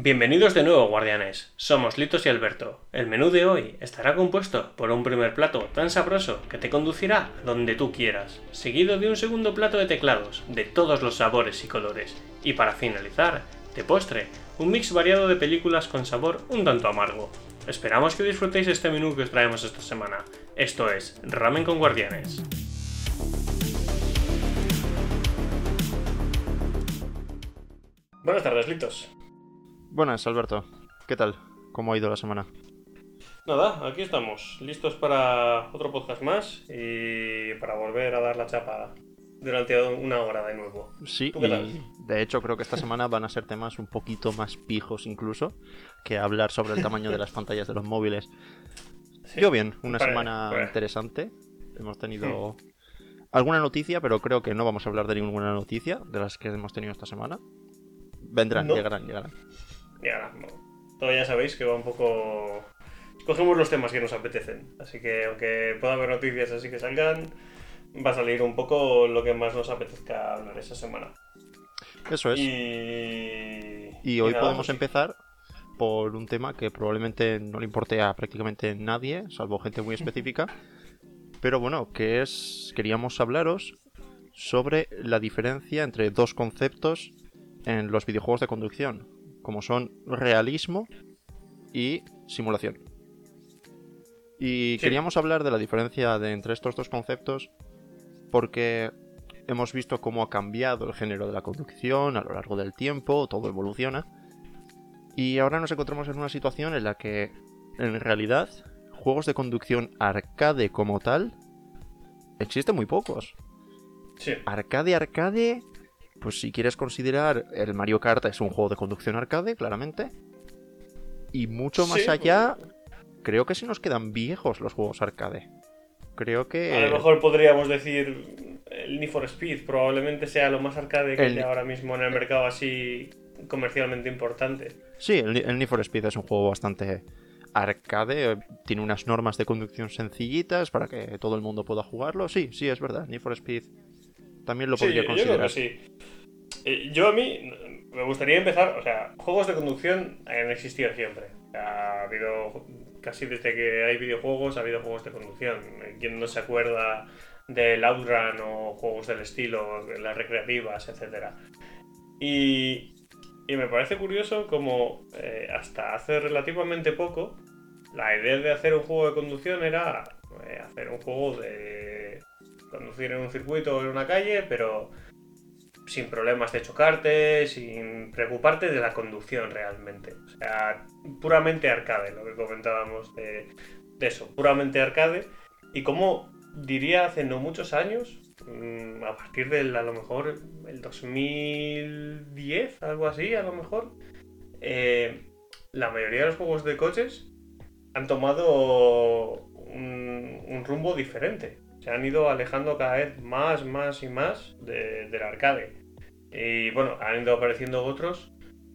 Bienvenidos de nuevo, guardianes. Somos Litos y Alberto. El menú de hoy estará compuesto por un primer plato tan sabroso que te conducirá donde tú quieras, seguido de un segundo plato de teclados, de todos los sabores y colores. Y para finalizar, de postre, un mix variado de películas con sabor un tanto amargo. Esperamos que disfrutéis este menú que os traemos esta semana. Esto es Ramen con Guardianes. Buenas tardes, Litos. Buenas, Alberto. ¿Qué tal? ¿Cómo ha ido la semana? Nada, aquí estamos, listos para otro podcast más y para volver a dar la chapa durante una hora de nuevo. Sí, y de hecho creo que esta semana van a ser temas un poquito más pijos incluso que hablar sobre el tamaño de las pantallas de los móviles. Yo bien, una semana interesante. Hemos tenido hmm. alguna noticia, pero creo que no vamos a hablar de ninguna noticia de las que hemos tenido esta semana. Vendrán, llegarán, llegarán. Ya, todavía sabéis que va un poco... Cogemos los temas que nos apetecen, así que aunque pueda haber noticias así que salgan, va a salir un poco lo que más nos apetezca hablar esa semana. Eso es. Y, hoy podemos empezar por un tema que probablemente no le importe a prácticamente nadie, salvo gente muy específica. Pero bueno, que es. Queríamos hablaros sobre la diferencia entre dos conceptos en los videojuegos de conducción como son realismo y simulación. Y queríamos hablar de la diferencia de, entre estos dos conceptos porque hemos visto cómo ha cambiado el género de la conducción a lo largo del tiempo, todo evoluciona. Y ahora nos encontramos en una situación en la que, en realidad, juegos de conducción arcade como tal, existen muy pocos. Sí. Arcade, arcade, pues si quieres considerar el Mario Kart es un juego de conducción arcade, claramente. Y mucho más allá, creo que se nos quedan viejos los juegos arcade. Creo que... A lo mejor podríamos decir el Need for Speed, probablemente sea lo más arcade que hay ahora mismo en el mercado así comercialmente importante. Sí, el, el Need for Speed es un juego bastante arcade, tiene unas normas de conducción sencillitas para que todo el mundo pueda jugarlo. Sí, sí, es verdad, Need for Speed también lo podría considerar. Yo sí. Eh, yo a mí me gustaría empezar, o sea, juegos de conducción han existido siempre. Ha habido, casi desde que hay videojuegos, ha habido juegos de conducción. ¿Quién no se acuerda del Outrun o juegos del estilo, las recreativas, etcétera? Y, y me parece curioso como eh, hasta hace relativamente poco la idea de hacer un juego de conducción era eh, hacer un juego de conducir en un circuito o en una calle, pero sin problemas de chocarte, sin preocuparte de la conducción realmente. O sea, puramente arcade, lo que comentábamos de, eso, puramente arcade. Y como diría hace no muchos años, mm, a partir del a lo mejor el 2010, algo así, a lo mejor, eh, la mayoría de los juegos de coches han tomado un rumbo diferente se han ido alejando cada vez más, más y más del arcade. Y bueno, han ido apareciendo otros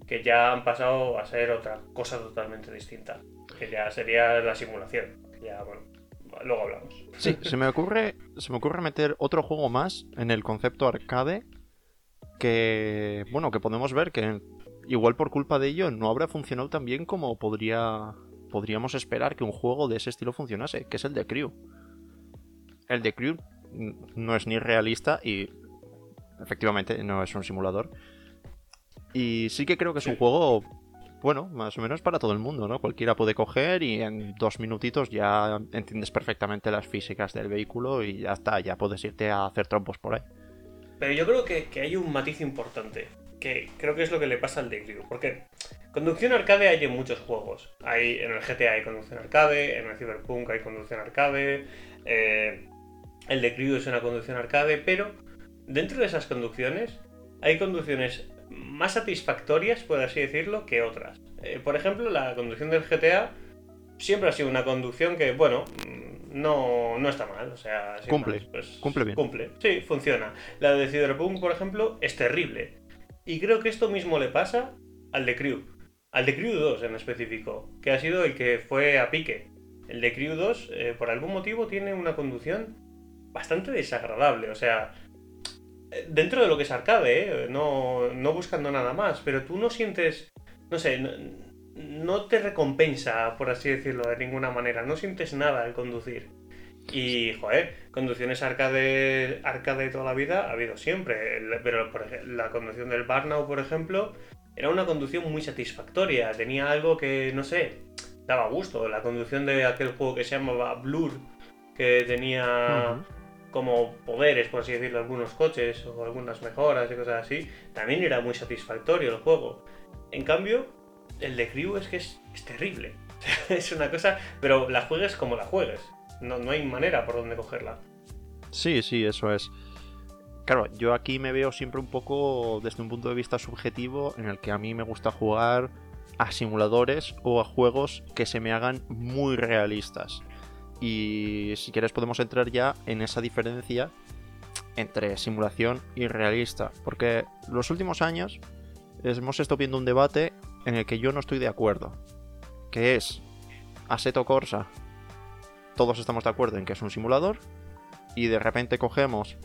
que ya han pasado a ser otra cosa totalmente distinta. Que ya sería la simulación. Ya, bueno, luego hablamos. Sí, se me ocurre, se me ocurre meter otro juego más en el concepto arcade que, bueno, que podemos ver que igual por culpa de ello no habrá funcionado tan bien como podría, podríamos esperar que un juego de ese estilo funcionase, que es el de Crew. El de Crew no es ni realista y efectivamente no es un simulador. Y sí que creo que es un juego, bueno, más o menos para todo el mundo, ¿no? Cualquiera puede coger y en dos minutitos ya entiendes perfectamente las físicas del vehículo y ya está, ya puedes irte a hacer trompos por ahí. Pero yo creo que, hay un matiz importante, que creo que es lo que le pasa al de Crew, porque conducción arcade hay en muchos juegos. Hay, en el GTA hay conducción arcade, en el Cyberpunk hay conducción arcade, eh, el de Crew es una conducción arcade, pero dentro de esas conducciones hay conducciones más satisfactorias, por así decirlo, que otras. Eh, por ejemplo, la conducción del GTA siempre ha sido una conducción que, bueno, mm, no, no está mal. O sea, cumple. pues, cumple bien. Cumple, sí, funciona. La de Cyberpunk, por ejemplo, es terrible. Y creo que esto mismo le pasa al de Crew. Al de Crew 2 en específico, que ha sido el que fue a pique. El de Crew 2, eh, por algún motivo, tiene una conducción bastante desagradable. O sea, dentro de lo que es arcade, ¿eh? no, no buscando nada más, pero tú no sientes no sé, no, te recompensa, por así decirlo, de ninguna manera. No sientes nada al conducir. Y, joder, conducciones arcade, arcade de toda la vida ha habido siempre. Pero por ejemplo, la conducción del Barnau, por ejemplo, era una conducción muy satisfactoria. Tenía algo que, no sé, daba gusto. La conducción de aquel juego que se llamaba Blur, que tenía como poderes, por así decirlo, algunos coches o algunas mejoras y cosas así, también era muy satisfactorio el juego. En cambio, el de Crew es que es, terrible. es una cosa, pero la juegues como la juegues. No, no hay manera por donde cogerla. Sí, sí, eso es. Claro, yo aquí me veo siempre un poco desde un punto de vista subjetivo en el que a mí me gusta jugar a simuladores o a juegos que se me hagan muy realistas. Y si quieres podemos entrar ya en esa diferencia entre simulación y realista. Porque los últimos años hemos estado viendo un debate en el que yo no estoy de acuerdo. Que es Aseto Corsa. Todos estamos de acuerdo en que es un simulador. Y de repente cogemos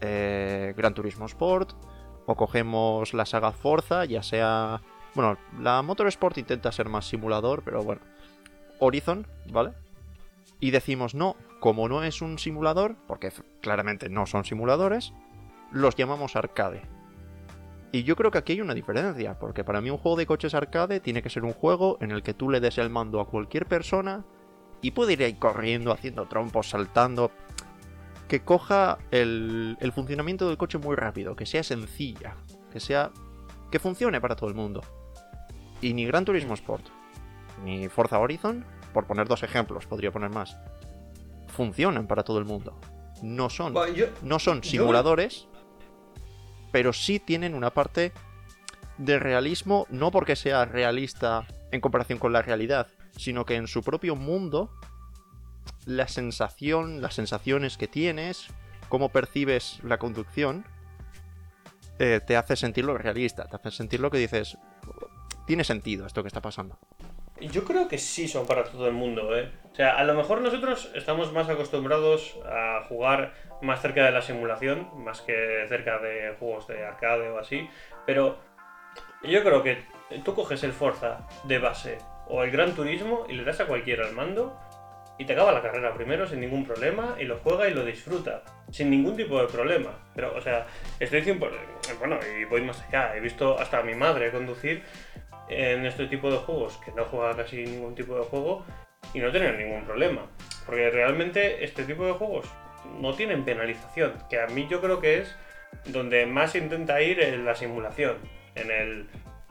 eh, Gran Turismo Sport. O cogemos la saga Forza, ya sea... Bueno, la Motorsport intenta ser más simulador, pero bueno. Horizon, ¿vale? Y decimos no, como no es un simulador, porque claramente no son simuladores, los llamamos arcade. Y yo creo que aquí hay una diferencia, porque para mí un juego de coches arcade tiene que ser un juego en el que tú le des el mando a cualquier persona y puede ir ahí corriendo, haciendo trompos, saltando. Que coja el, el funcionamiento del coche muy rápido, que sea sencilla, que sea. que funcione para todo el mundo. Y ni Gran Turismo Sport, ni Forza Horizon por poner dos ejemplos, podría poner más, funcionan para todo el mundo. No son, no son simuladores, pero sí tienen una parte de realismo, no porque sea realista en comparación con la realidad, sino que en su propio mundo, la sensación, las sensaciones que tienes, cómo percibes la conducción, eh, te hace sentirlo realista, te hace sentir lo que dices, tiene sentido esto que está pasando. Yo creo que sí son para todo el mundo, ¿eh? O sea, a lo mejor nosotros estamos más acostumbrados a jugar más cerca de la simulación, más que cerca de juegos de arcade o así, pero yo creo que tú coges el Forza de base o el Gran Turismo y le das a cualquiera al mando y te acaba la carrera primero sin ningún problema y lo juega y lo disfruta sin ningún tipo de problema. Pero, o sea, estoy diciendo, bueno, y voy más allá, he visto hasta a mi madre conducir en este tipo de juegos, que no juega casi ningún tipo de juego, y no tener ningún problema. Porque realmente este tipo de juegos no tienen penalización, que a mí yo creo que es donde más intenta ir en la simulación. En, el,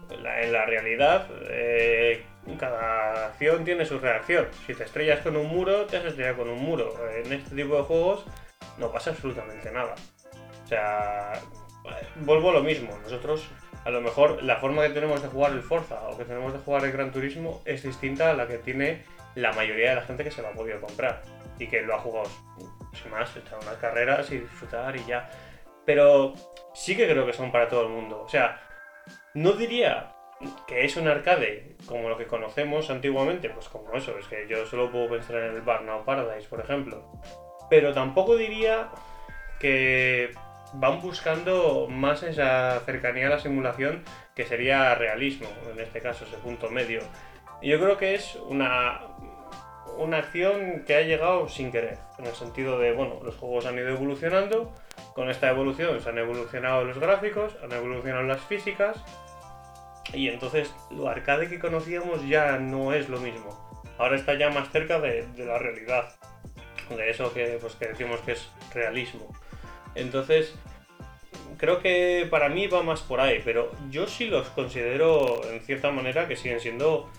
en la realidad, eh, cada acción tiene su reacción. Si te estrellas con un muro, te has estrellado con un muro. En este tipo de juegos no pasa absolutamente nada. O sea, vuelvo a lo mismo. Nosotros a lo mejor la forma que tenemos de jugar el Forza o que tenemos de jugar el Gran Turismo es distinta a la que tiene la mayoría de la gente que se lo ha podido comprar y que lo ha jugado sin más, echar unas carreras y disfrutar y ya. Pero sí que creo que son para todo el mundo. O sea, no diría que es un arcade como lo que conocemos antiguamente, pues como eso, es que yo solo puedo pensar en el Burnout Paradise, por ejemplo. Pero tampoco diría que van buscando más esa cercanía a la simulación que sería realismo, en este caso, ese punto medio. Yo creo que es una, una acción que ha llegado sin querer, en el sentido de, bueno, los juegos han ido evolucionando, con esta evolución se han evolucionado los gráficos, han evolucionado las físicas, y entonces lo arcade que conocíamos ya no es lo mismo. Ahora está ya más cerca de, la realidad, de eso que, pues, que decimos que es realismo. Entonces, creo que para mí va más por ahí, pero yo sí los considero en cierta manera que siguen siendo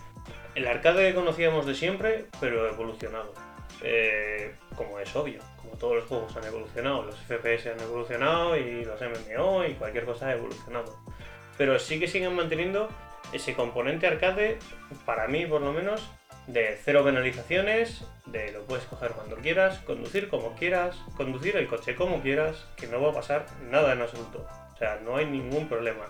el arcade que conocíamos de siempre, pero evolucionado. Eh, como es obvio, como todos los juegos han evolucionado, los FPS han evolucionado y los MMO y cualquier cosa ha evolucionado. Pero sí que siguen manteniendo ese componente arcade, para mí por lo menos, de cero penalizaciones, de lo puedes coger cuando quieras, conducir como quieras, conducir el coche como quieras, que no va a pasar nada en absoluto. O sea, no hay ningún problema.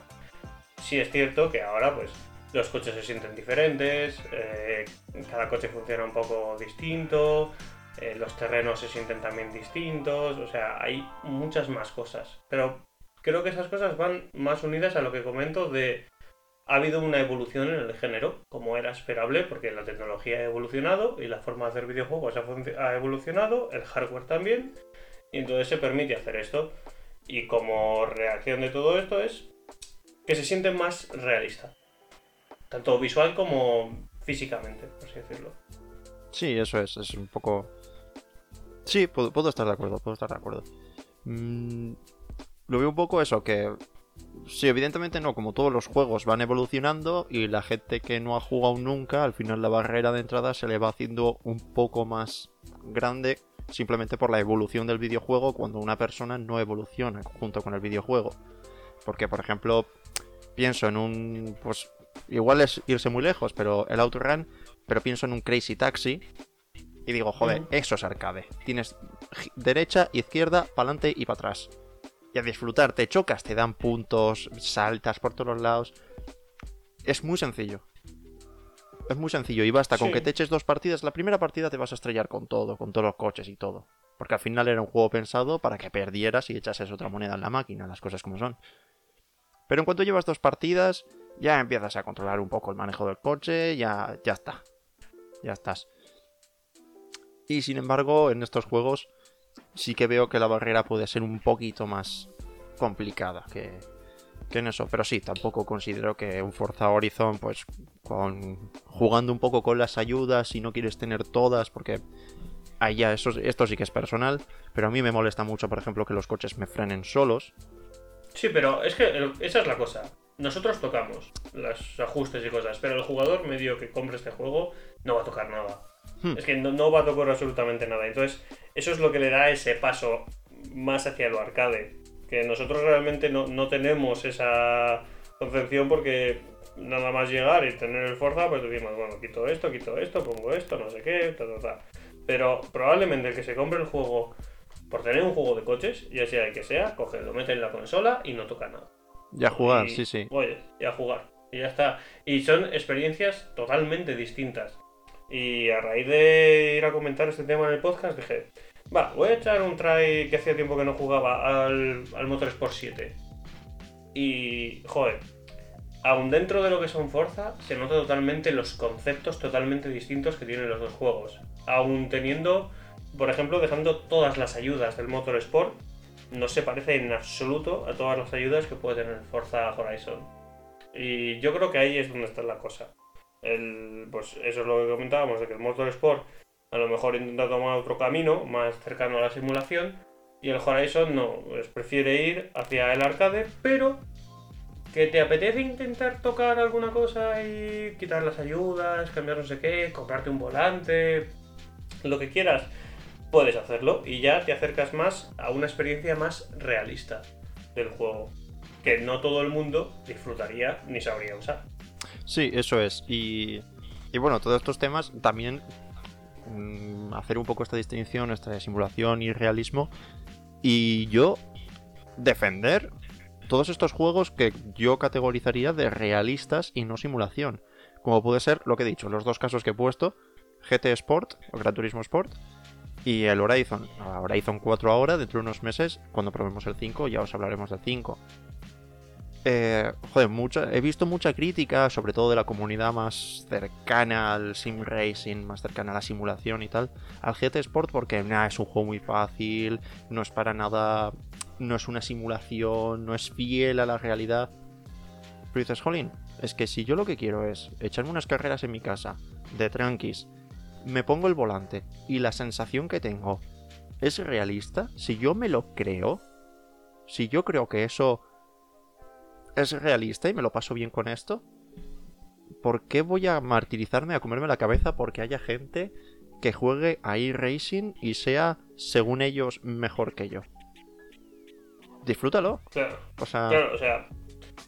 Sí es cierto que ahora pues los coches se sienten diferentes, eh, cada coche funciona un poco distinto, eh, los terrenos se sienten también distintos, o sea, hay muchas más cosas. Pero creo que esas cosas van más unidas a lo que comento de ha habido una evolución en el género, como era esperable, porque la tecnología ha evolucionado y la forma de hacer videojuegos ha evolucionado, el hardware también, y entonces se permite hacer esto. Y como reacción de todo esto es que se siente más realista, tanto visual como físicamente, por así decirlo. Sí, eso es, es un poco... Sí, puedo, estar de acuerdo, puedo estar de acuerdo. Mm, lo veo un poco eso, que Sí, evidentemente no, como todos los juegos van evolucionando y la gente que no ha jugado nunca, al final la barrera de entrada se le va haciendo un poco más grande simplemente por la evolución del videojuego cuando una persona no evoluciona junto con el videojuego. Porque, por ejemplo, pienso en un... pues igual es irse muy lejos, pero el Outrun, pero pienso en un Crazy Taxi y digo, joder, eso es arcade. Tienes derecha, izquierda, para adelante y para atrás y a disfrutar. Te chocas, te dan puntos, saltas por todos lados. Es muy sencillo. Es muy sencillo y basta con que te eches dos partidas. La primera partida te vas a estrellar con todo, con todos los coches y todo. Porque al final era un juego pensado para que perdieras y echases otra moneda en la máquina, las cosas como son. Pero en cuanto llevas dos partidas, ya empiezas a controlar un poco el manejo del coche, ya, ya está. Ya estás. Y sin embargo, en estos juegos sí que veo que la barrera puede ser un poquito más complicada que, en eso. Pero sí, tampoco considero que un Forza Horizon, pues con jugando un poco con las ayudas, si no quieres tener todas, porque ahí ya eso, esto sí que es personal. Pero a mí me molesta mucho, por ejemplo, que los coches me frenen solos. Sí, pero es que esa es la cosa. Nosotros tocamos los ajustes y cosas, pero el jugador medio que compre este juego no va a tocar nada. Hmm. Es que no, va a tocar absolutamente nada. Entonces, eso es lo que le da ese paso más hacia lo arcade. Que nosotros realmente no, tenemos esa concepción porque nada más llegar y tener el Forza, pues decimos, bueno, quito esto, quito esto, pongo esto, no sé qué, ta, ta, ta. Pero probablemente el que se compre el juego por tener un juego de coches, ya sea el que sea, coge, lo mete en la consola y no toca nada. Ya jugar, sí, sí. Oye, ya jugar. Y ya está. Y son experiencias totalmente distintas. Y a raíz de ir a comentar este tema en el podcast, dije, va, voy a echar un try que hacía tiempo que no jugaba al, al Motorsport 7. Y, joder, aún dentro de lo que son Forza, se nota totalmente los conceptos totalmente distintos que tienen los dos juegos. Aún teniendo, por ejemplo, dejando todas las ayudas del Motorsport, no se parece en absoluto a todas las ayudas que puede tener Forza Horizon. Y yo creo que ahí es donde está la cosa. Pues eso es lo que comentábamos, de que el Motorsport a lo mejor intenta tomar otro camino más cercano a la simulación y el Horizon no, pues prefiere ir hacia el arcade, pero que te apetece intentar tocar alguna cosa y quitar las ayudas, cambiar no sé qué, comprarte un volante, lo que quieras, puedes hacerlo y ya te acercas más a una experiencia más realista del juego, que no todo el mundo disfrutaría ni sabría usar. Sí, eso es. Y, y bueno, todos estos temas también mm, hacer un poco esta distinción entre simulación y realismo. Y yo defender todos estos juegos que yo categorizaría de realistas y no simulación. Como puede ser lo que he dicho, los dos casos que he puesto, GT Sport o Gran Turismo Sport y el Horizon. Horizon 4 ahora, dentro de unos meses, cuando probemos el 5 ya os hablaremos del 5. Eh, joder, mucha, he visto mucha crítica, sobre todo de la comunidad más cercana al sim racing, más cercana a la simulación y tal, al GT Sport porque es un juego muy fácil, no es para nada, no es una simulación, no es fiel a la realidad. Pero dices, jolín, es que si yo lo que quiero es echarme unas carreras en mi casa, de tranquis, me pongo el volante y la sensación que tengo es realista, si yo me lo creo, si yo creo que eso es realista y me lo paso bien con esto, ¿por qué voy a martirizarme, a comerme la cabeza porque haya gente que juegue a e-racing y sea, según ellos, mejor que yo? Disfrútalo. Claro. O sea... Claro, o sea,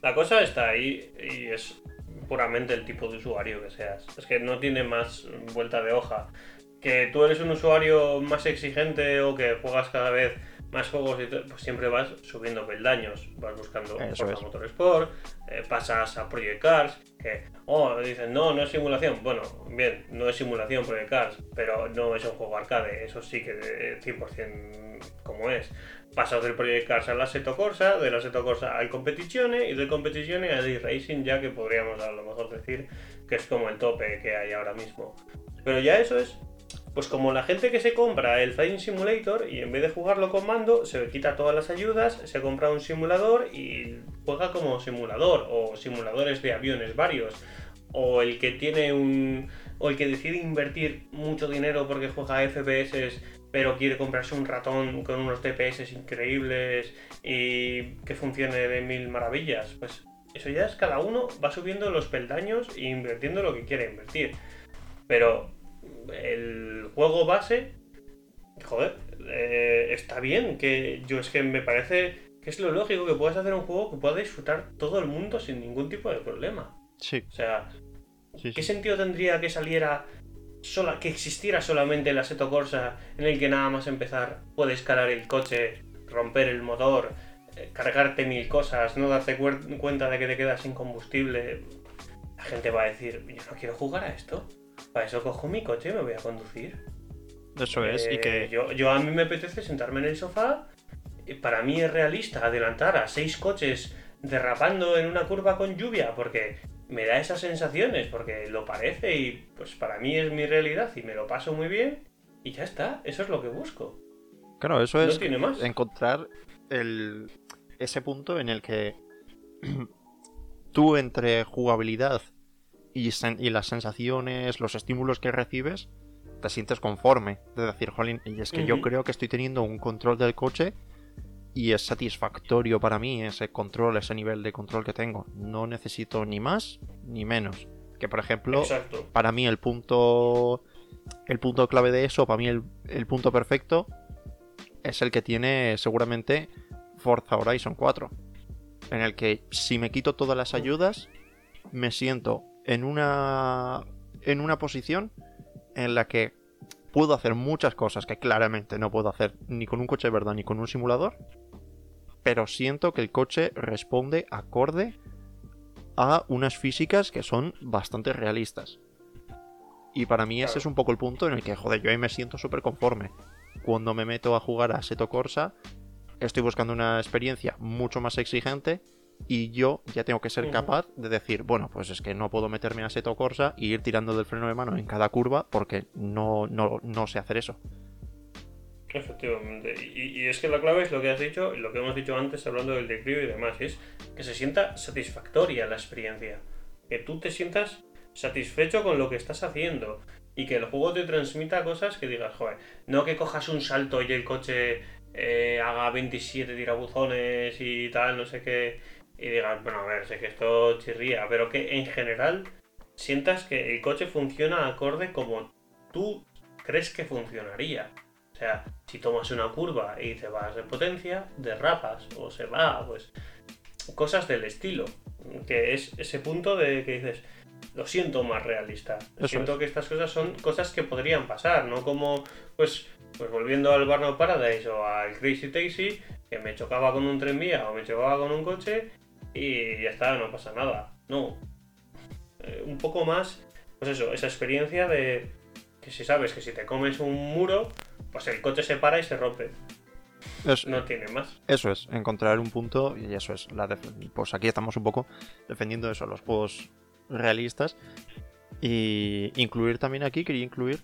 la cosa está ahí y es puramente el tipo de usuario que seas. Es que no tiene más vuelta de hoja. Que tú eres un usuario más exigente o que juegas cada vez más juegos, pues siempre vas subiendo peldaños. Vas buscando Forza Motorsport, eh, pasas a Project Cars, que, oh, dicen, no, no es simulación. Bueno, bien, no es simulación Project Cars, pero no es un juego arcade, eso sí que 100% como es. Pasas del Project Cars al Assetto Corsa, del Assetto Corsa al Competizione y del Competizione al Racing, ya que podríamos a lo mejor decir que es como el tope que hay ahora mismo. Pero ya eso es pues como la gente que se compra el Flying Simulator y en vez de jugarlo con mando, se quita todas las ayudas, se compra un simulador y juega como simulador, o simuladores de aviones varios, o el que tiene un. o el que decide invertir mucho dinero porque juega FPS pero quiere comprarse un ratón con unos DPS increíbles y que funcione de mil maravillas. Pues eso ya es cada uno va subiendo los peldaños e invirtiendo lo que quiere invertir. Pero el juego base, joder, eh, está bien, que yo es que me parece que es lo lógico que puedas hacer un juego que pueda disfrutar todo el mundo sin ningún tipo de problema. Sí. O sea, ¿qué sentido tendría que saliera sola, que existiera solamente el Assetto Corsa en el que nada más empezar puedes cargar el coche, romper el motor, eh, cargarte mil cosas, no darte cuenta de que te quedas sin combustible? La gente va a decir, yo no quiero jugar a esto. Para eso cojo mi coche y me voy a conducir. Eso es, y que. Eh, yo, yo a mí me apetece sentarme en el sofá. Para mí es realista adelantar a seis coches derrapando en una curva con lluvia, porque me da esas sensaciones, porque lo parece y pues para mí es mi realidad y me lo paso muy bien. Y ya está, eso es lo que busco. Claro, eso es tiene más. encontrar el, ese punto en el que tú entre jugabilidad y, las sensaciones, los estímulos que recibes, te sientes conforme. De decir, jolín, y es que yo creo que estoy teniendo un control del coche y es satisfactorio para mí ese control, ese nivel de control que tengo. No necesito ni más ni menos. Que por ejemplo, para mí el punto. El punto clave de eso, para mí el, el punto perfecto, es el que tiene seguramente Forza Horizon 4. En el que si me quito todas las ayudas, me siento en una, en una posición en la que puedo hacer muchas cosas que claramente no puedo hacer ni con un coche de verdad ni con un simulador, pero siento que el coche responde acorde a unas físicas que son bastante realistas. Y para mí ese es un poco el punto en el que, joder, yo ahí me siento súper conforme. Cuando me meto a jugar a Seto Corsa, estoy buscando una experiencia mucho más exigente y yo ya tengo que ser capaz de decir, bueno, pues es que no puedo meterme a Seto Corsa y ir tirando del freno de mano en cada curva porque no, no, sé hacer eso. Efectivamente. Y, es que la clave es lo que has dicho y lo que hemos dicho antes hablando del declive y demás, es que se sienta satisfactoria la experiencia. Que tú te sientas satisfecho con lo que estás haciendo y que el juego te transmita cosas que digas, joder, no que cojas un salto y el coche eh, haga 27 tirabuzones y tal, no sé qué y digas, bueno, a ver, sé que esto chirría, pero que en general sientas que el coche funciona acorde como tú crees que funcionaría. O sea, si tomas una curva y te vas de potencia, derrapas o se va, pues cosas del estilo. Que es ese punto de que dices, lo siento más realista. siento que estas cosas son cosas que podrían pasar, no como, pues, pues volviendo al Burnout Paradise o al Crazy Taxi, que me chocaba con un tren vía o me chocaba con un coche y ya está, no pasa nada. No. Eh, un poco más, pues eso, esa experiencia de que si sabes que si te comes un muro, pues el coche se para y se rompe. no tiene más. Eso es, encontrar un punto y eso es. La pues aquí estamos un poco defendiendo eso, los juegos realistas. Y incluir también aquí, quería incluir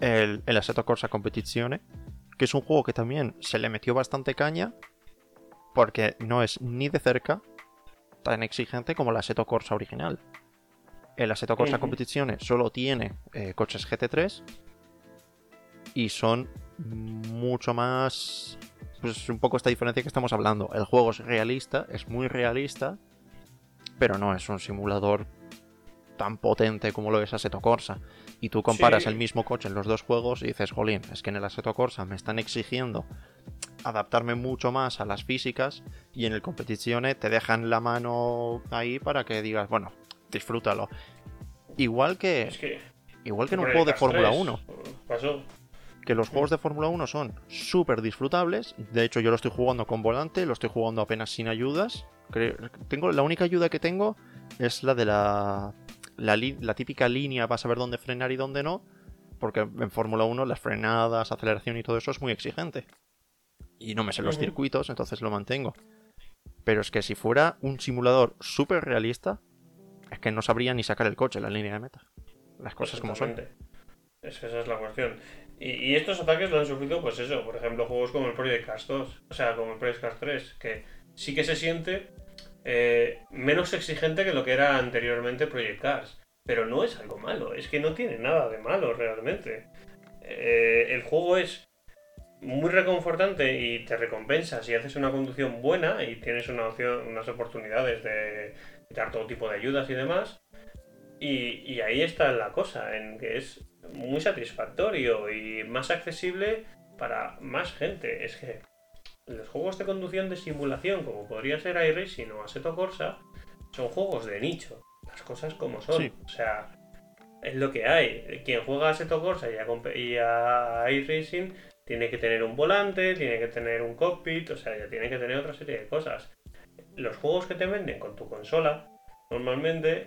el, el Assetto Corsa Competizione, que es un juego que también se le metió bastante caña, porque no es ni de cerca tan exigente como el Assetto Corsa original. El Assetto Corsa Competizione solo tiene eh, coches GT3 y son mucho más... Pues un poco esta diferencia que estamos hablando. El juego es realista, es muy realista, pero no es un simulador tan potente como lo es Assetto Corsa. Y tú comparas el mismo coche en los dos juegos y dices, jolín, es que en el Assetto Corsa me están exigiendo adaptarme mucho más a las físicas y en el Competizione te dejan la mano ahí para que digas, bueno, disfrútalo. Igual que, igual que en un juego de Fórmula 1. Pasó. que los juegos de Fórmula 1 son súper disfrutables. De hecho, yo lo estoy jugando con volante, lo estoy jugando apenas sin ayudas. Tengo, la única ayuda que tengo es la de la, la, típica línea para saber dónde frenar y dónde no. Porque en Fórmula 1 las frenadas, aceleración y todo eso es muy exigente. Y no me sé los circuitos, entonces lo mantengo. Pero es que si fuera un simulador súper realista, es que no sabría ni sacar el coche la línea de meta. Las cosas como son. Es que esa es la cuestión. Y, estos ataques lo han sufrido, pues eso, por ejemplo, juegos como el Project Cars 2, o sea, como el Project Cars 3, que sí que se siente eh, menos exigente que lo que era anteriormente Project Cars. Pero no es algo malo, es que no tiene nada de malo realmente. Eh, el juego es muy reconfortante y te recompensa si haces una conducción buena y tienes una opción, unas oportunidades de dar todo tipo de ayudas y demás. Y, y ahí está la cosa, en que es muy satisfactorio y más accesible para más gente. Es que los juegos de conducción de simulación, como podría ser iRacing o Assetto Corsa, son juegos de nicho. Las cosas como son. O sea, es lo que hay. Quien juega a Assetto Corsa y a, y a iRacing tiene que tener un volante, tiene que tener un cockpit, o sea, ya tiene que tener otra serie de cosas. Los juegos que te venden con tu consola, normalmente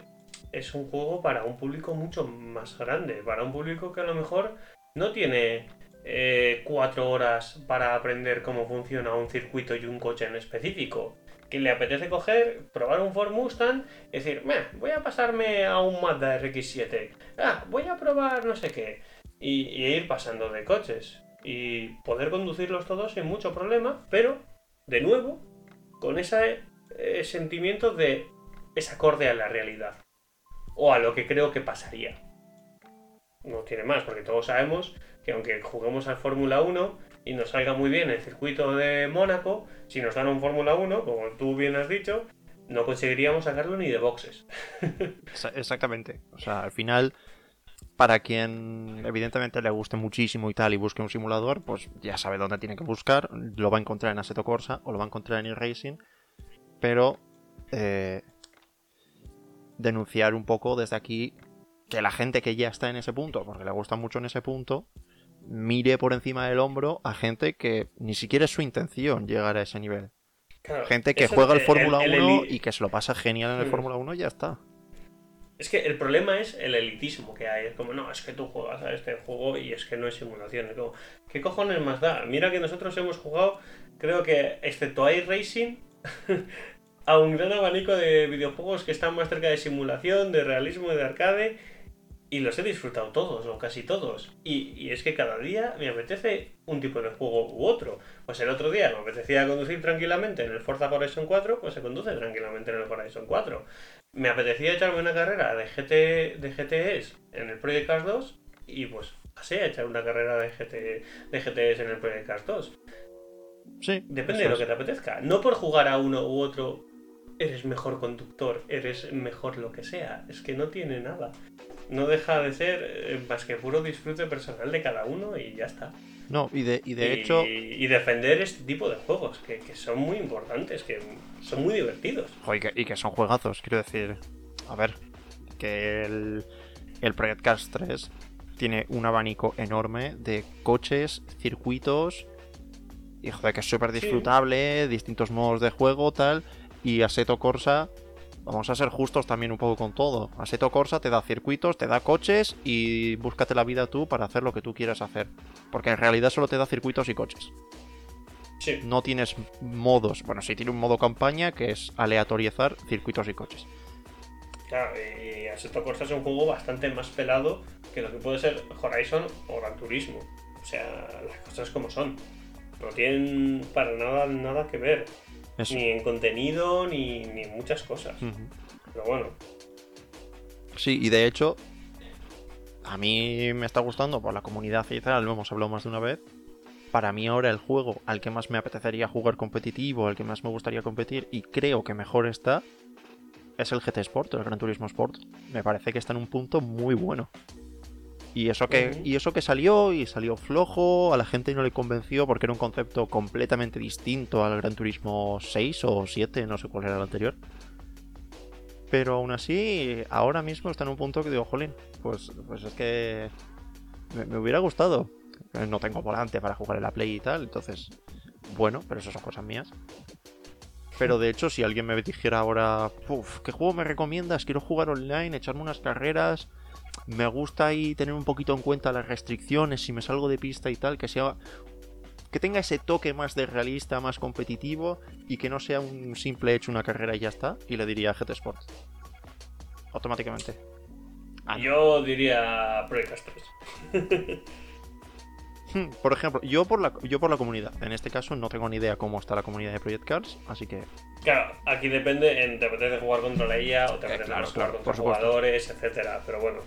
es un juego para un público mucho más grande, para un público que a lo mejor no tiene eh, cuatro horas para aprender cómo funciona un circuito y un coche en específico. Que le apetece coger, probar un Ford Mustang, y decir, voy a pasarme a un Mazda RX7, ah, voy a probar no sé qué, y, ir pasando de coches. Y poder conducirlos todos sin mucho problema, pero, de nuevo, con ese eh, sentimiento de es acorde a la realidad o a lo que creo que pasaría. No tiene más, porque todos sabemos que aunque juguemos al Fórmula 1 y nos salga muy bien el circuito de Mónaco, si nos dan un Fórmula 1, como tú bien has dicho, no conseguiríamos sacarlo ni de boxes. Exactamente. O sea, al final, para quien evidentemente le guste muchísimo y tal y busque un simulador, pues ya sabe dónde tiene que buscar. Lo va a encontrar en Assetto Corsa o lo va a encontrar en e-Racing. Pero eh, denunciar un poco desde aquí que la gente que ya está en ese punto, porque le gusta mucho en ese punto, mire por encima del hombro a gente que ni siquiera es su intención llegar a ese nivel. gente que juega el Fórmula 1 y que se lo pasa genial en el. Fórmula 1 y ya está. Es que el problema es el elitismo que hay. Es como, no, es que tú juegas a este juego y es que no es simulación. Es como, ¿qué cojones más da? Mira que nosotros hemos jugado, creo que, excepto iRacing, a un gran abanico de videojuegos que están más cerca de simulación, de realismo, de arcade. Y los he disfrutado todos, o casi todos. Y, es que cada día me apetece un tipo de juego u otro. Pues el otro día me apetecía conducir tranquilamente en el Forza Horizon 4, pues se conduce tranquilamente en el Horizon 4. Me apetecía echarme una carrera de, GT, de GTS en el Project Cars 2, y pues pasé a echar una carrera de, GT, de GTS en el Project Cars 2. Sí, Depende de lo que te apetezca. No por jugar a uno u otro eres mejor conductor, eres mejor lo que sea. Es que no tiene nada. No deja de ser eh, más que puro disfrute personal de cada uno y ya está. No, y de, y de hecho. Y defender este tipo de juegos, que, son muy importantes, que son muy divertidos. y, que, son juegazos, quiero decir. A ver, que el, el Project Cars 3 tiene un abanico enorme de coches, circuitos. Y joder, que es súper disfrutable, distintos modos de juego, tal. Y Assetto Corsa, vamos a ser justos también un poco con todo. Assetto Corsa te da circuitos, te da coches y búscate la vida tú para hacer lo que tú quieras hacer. Porque en realidad solo te da circuitos y coches. Sí. No tienes modos. Bueno, sí tiene un modo campaña que es aleatorizar circuitos y coches. Claro, y Assetto Corsa es un juego bastante más pelado que lo que puede ser Horizon o Gran Turismo. O sea, las cosas como son. No tienen para nada, nada que ver. Ni en contenido, ni, ni muchas cosas. Pero bueno. Sí, y de hecho, a mí me está gustando por la comunidad y tal, lo hemos hablado más de una vez. Para mí ahora el juego al que más me apetecería jugar competitivo, al que más me gustaría competir y creo que mejor está, es el GT Sport, el Gran Turismo Sport. Me parece que está en un punto muy bueno. Y eso, que, y eso que salió, y salió flojo, a la gente no le convenció porque era un concepto completamente distinto al Gran Turismo 6 o 7, no sé cuál era el anterior. Pero aún así, ahora mismo está en un punto que digo, jolín, pues, pues es que me, hubiera gustado. no tengo volante para jugar en la Play y tal, entonces, bueno, pero eso son cosas mías. Pero de hecho, si alguien me dijera ahora, Uf, ¿qué juego me recomiendas? Quiero jugar online, echarme unas carreras. Me gusta ahí tener un poquito en cuenta las restricciones, si me salgo de pista y tal, que sea que tenga ese toque más de realista, más competitivo y que no sea un simple hecho una carrera y ya está. Y le diría GT Sport. Automáticamente. Ah, Yo diría Project 3. Hmm, por ejemplo, yo por, la, yo por la comunidad. En este caso no tengo ni idea cómo está la comunidad de Project Cars, así que... Claro, aquí depende, en, te apetece jugar contra la IA o te eh, apetece jugar contra jugadores, etcétera, pero bueno.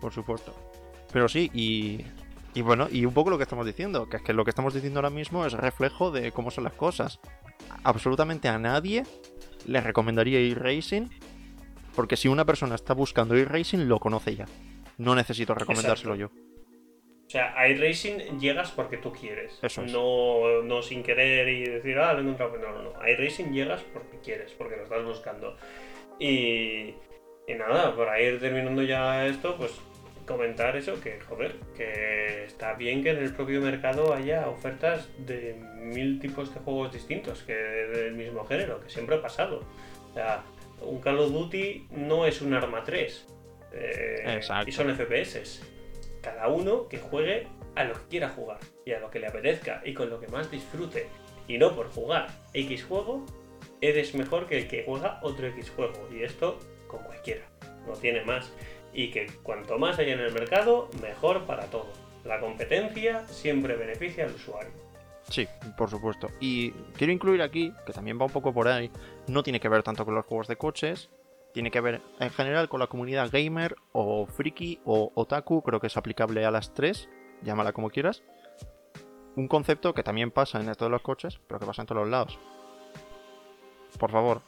Por supuesto. Pero sí, y, y bueno, y un poco lo que estamos diciendo, que es que lo que estamos diciendo ahora mismo es reflejo de cómo son las cosas. Absolutamente a nadie le recomendaría ir racing, porque si una persona está buscando ir racing, lo conoce ya. No necesito recomendárselo yo. O sea, a iRacing llegas porque tú quieres. Eso es. No, no sin querer y decir, ah, lo he encontrado. No, no, no. A iRacing llegas porque quieres, porque lo estás buscando. Y, y nada, por ir terminando ya esto, pues comentar eso, que joder, que está bien que en el propio mercado haya ofertas de mil tipos de juegos distintos, que del mismo género, que siempre ha pasado. O sea, un Call of Duty no es un Arma 3. Eh, y son FPS cada uno que juegue a lo que quiera jugar y a lo que le apetezca y con lo que más disfrute. Y no por jugar X juego, eres mejor que el que juega otro X juego. Y esto con cualquiera, no tiene más. Y que cuanto más hay en el mercado, mejor para todo. La competencia siempre beneficia al usuario. Sí, por supuesto. Y quiero incluir aquí, que también va un poco por ahí, no tiene que ver tanto con los juegos de coches, tiene que ver en general con la comunidad gamer o friki o otaku, creo que es aplicable a las tres, llámala como quieras. Un concepto que también pasa en de los coches, pero que pasa en todos los lados. Por favor,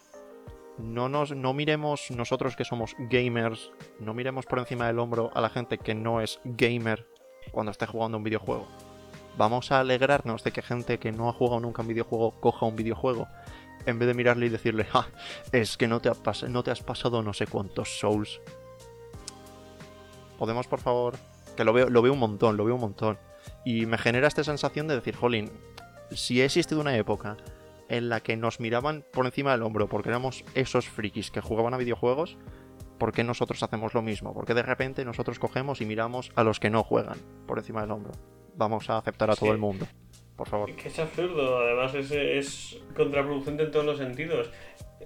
no nos no miremos nosotros que somos gamers, no miremos por encima del hombro a la gente que no es gamer cuando esté jugando un videojuego. Vamos a alegrarnos de que gente que no ha jugado nunca un videojuego coja un videojuego en vez de mirarle y decirle, ah, es que no te, no te has pasado no sé cuántos souls. Podemos, por favor, que lo veo, lo veo un montón, lo veo un montón. Y me genera esta sensación de decir, jolín, si ha existido una época en la que nos miraban por encima del hombro porque éramos esos frikis que jugaban a videojuegos, ¿por qué nosotros hacemos lo mismo? Porque de repente nosotros cogemos y miramos a los que no juegan por encima del hombro. Vamos a aceptar a todo el mundo por favor. Que es absurdo, además es, es contraproducente en todos los sentidos.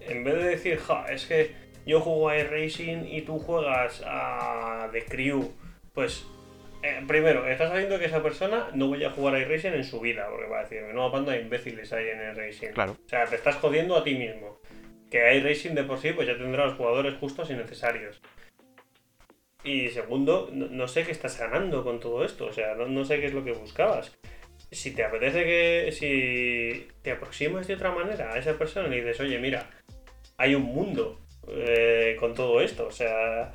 En vez de decir, ja, es que yo juego a racing y tú juegas a The Crew, pues eh, primero, estás sabiendo que esa persona no vaya a jugar a iRacing en su vida, porque va a decir, no, panda de imbéciles hay en el racing. Claro. O sea, te estás jodiendo a ti mismo. Que iRacing de por sí, pues ya tendrá los jugadores justos y necesarios. Y segundo, no, sé qué estás ganando con todo esto, o sea, no, no sé qué es lo que buscabas si te apetece que, si te aproximas de otra manera a esa persona y dices, oye, mira, hay un mundo eh, con todo esto, o sea,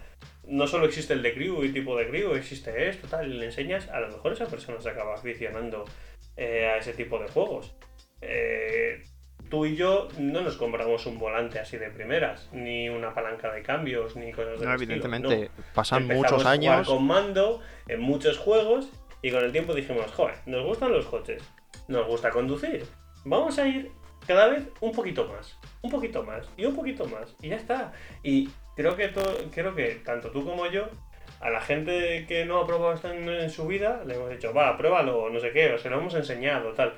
no solo existe el de crew y tipo de crew, existe esto, tal, y le enseñas, a lo mejor esa persona se acaba aficionando eh, a ese tipo de juegos. Eh, tú y yo no nos compramos un volante así de primeras, ni una palanca de cambios, ni cosas de No, evidentemente, pasan muchos años. con mando en muchos juegos y con el tiempo dijimos, joder, nos gustan los coches, nos gusta conducir, vamos a ir cada vez un poquito más, un poquito más y un poquito más y ya está. Y creo que, creo que tanto tú como yo, a la gente que no ha probado esto en, su vida, le hemos dicho, va, pruébalo, no sé qué, o se lo hemos enseñado, tal.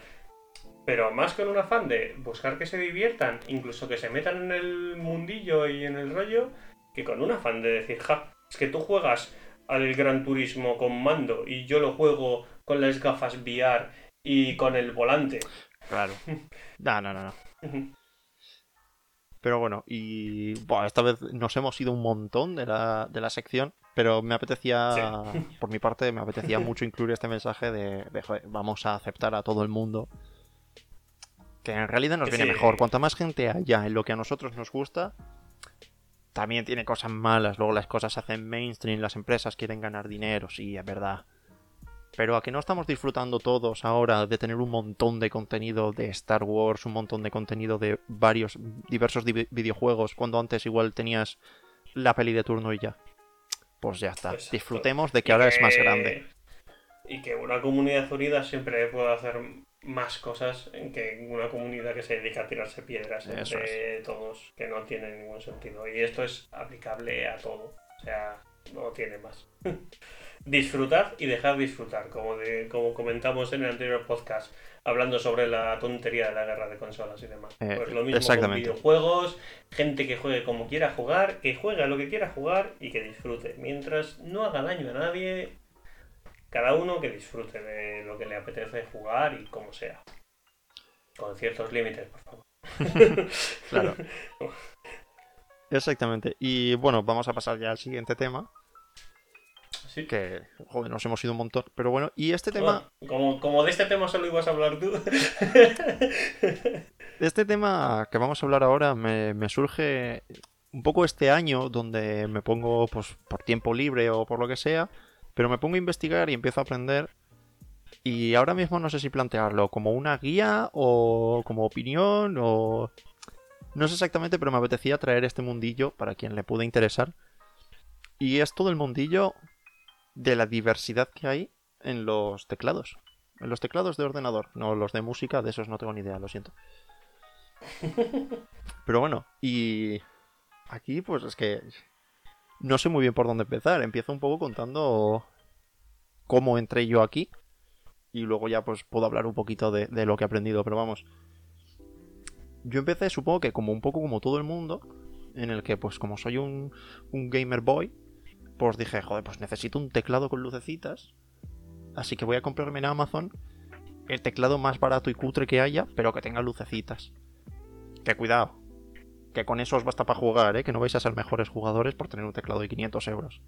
Pero más con un afán de buscar que se diviertan, incluso que se metan en el mundillo y en el rollo, que con un afán de decir, ja, es que tú juegas al Gran Turismo con mando y yo lo juego con las gafas VR y con el volante. Claro. No, no, no, no. Pero bueno, y esta vez nos hemos ido un montón de la, de la sección, pero me apetecía, por mi parte, me apetecía mucho incluir este mensaje de, vamos a aceptar a todo el mundo. Que en realidad nos viene mejor. Cuanta más gente haya en lo que a nosotros nos gusta, también tiene cosas malas, luego las cosas se hacen mainstream, las empresas quieren ganar dinero, sí, es verdad. Pero a que no estamos disfrutando todos ahora de tener un montón de contenido de Star Wars, un montón de contenido de varios, diversos videojuegos, cuando antes igual tenías la peli de turno y ya. Pues ya está. Disfrutemos de que ahora es más grande. y que una comunidad unida siempre puede hacer más cosas que una comunidad que se dedica a tirarse piedras entre todos, que no tiene ningún sentido. Y esto es aplicable a todo. O sea, no tiene más. Disfrutar y dejar disfrutar, como, de, como comentamos en el anterior podcast, hablando sobre la tontería de la guerra de consolas y demás. Eh, pues lo mismo con videojuegos, gente que juegue como quiera jugar, que juegue a lo que quiera jugar y que disfrute. Mientras no haga daño a nadie, cada uno que disfrute de lo que le apetece jugar y como sea. Con ciertos límites, por favor. claro. Exactamente. Y bueno, vamos a pasar ya al siguiente tema. Sí. Que, joder, nos hemos ido un montón. Pero bueno, y este tema. como, como, de este tema solo ibas a hablar tú. este tema que vamos a hablar ahora me, me, surge un poco este año, donde me pongo pues, por tiempo libre o por lo que sea, pero me pongo a investigar y empiezo a aprender. Y ahora mismo no sé si plantearlo como una guía o como opinión o... No sé exactamente, pero me apetecía traer este mundillo para quien le pueda interesar. Y es todo el mundillo de la diversidad que hay en los teclados. En los teclados de ordenador, no los de música, de esos no tengo ni idea, lo siento. Pero bueno, y aquí pues es que no sé muy bien por dónde empezar. Empiezo un poco contando cómo entré yo aquí. Y luego ya pues puedo hablar un poquito de, lo que he aprendido. Pero vamos. Yo empecé, supongo que como un poco como todo el mundo. En el que pues como soy un, un gamer boy. Pues dije, joder, pues necesito un teclado con lucecitas. Así que voy a comprarme en Amazon el teclado más barato y cutre que haya, pero que tenga lucecitas. Que cuidado, que con eso os basta para jugar, ¿eh? Que no vais a ser mejores jugadores por tener un teclado de 500 euros.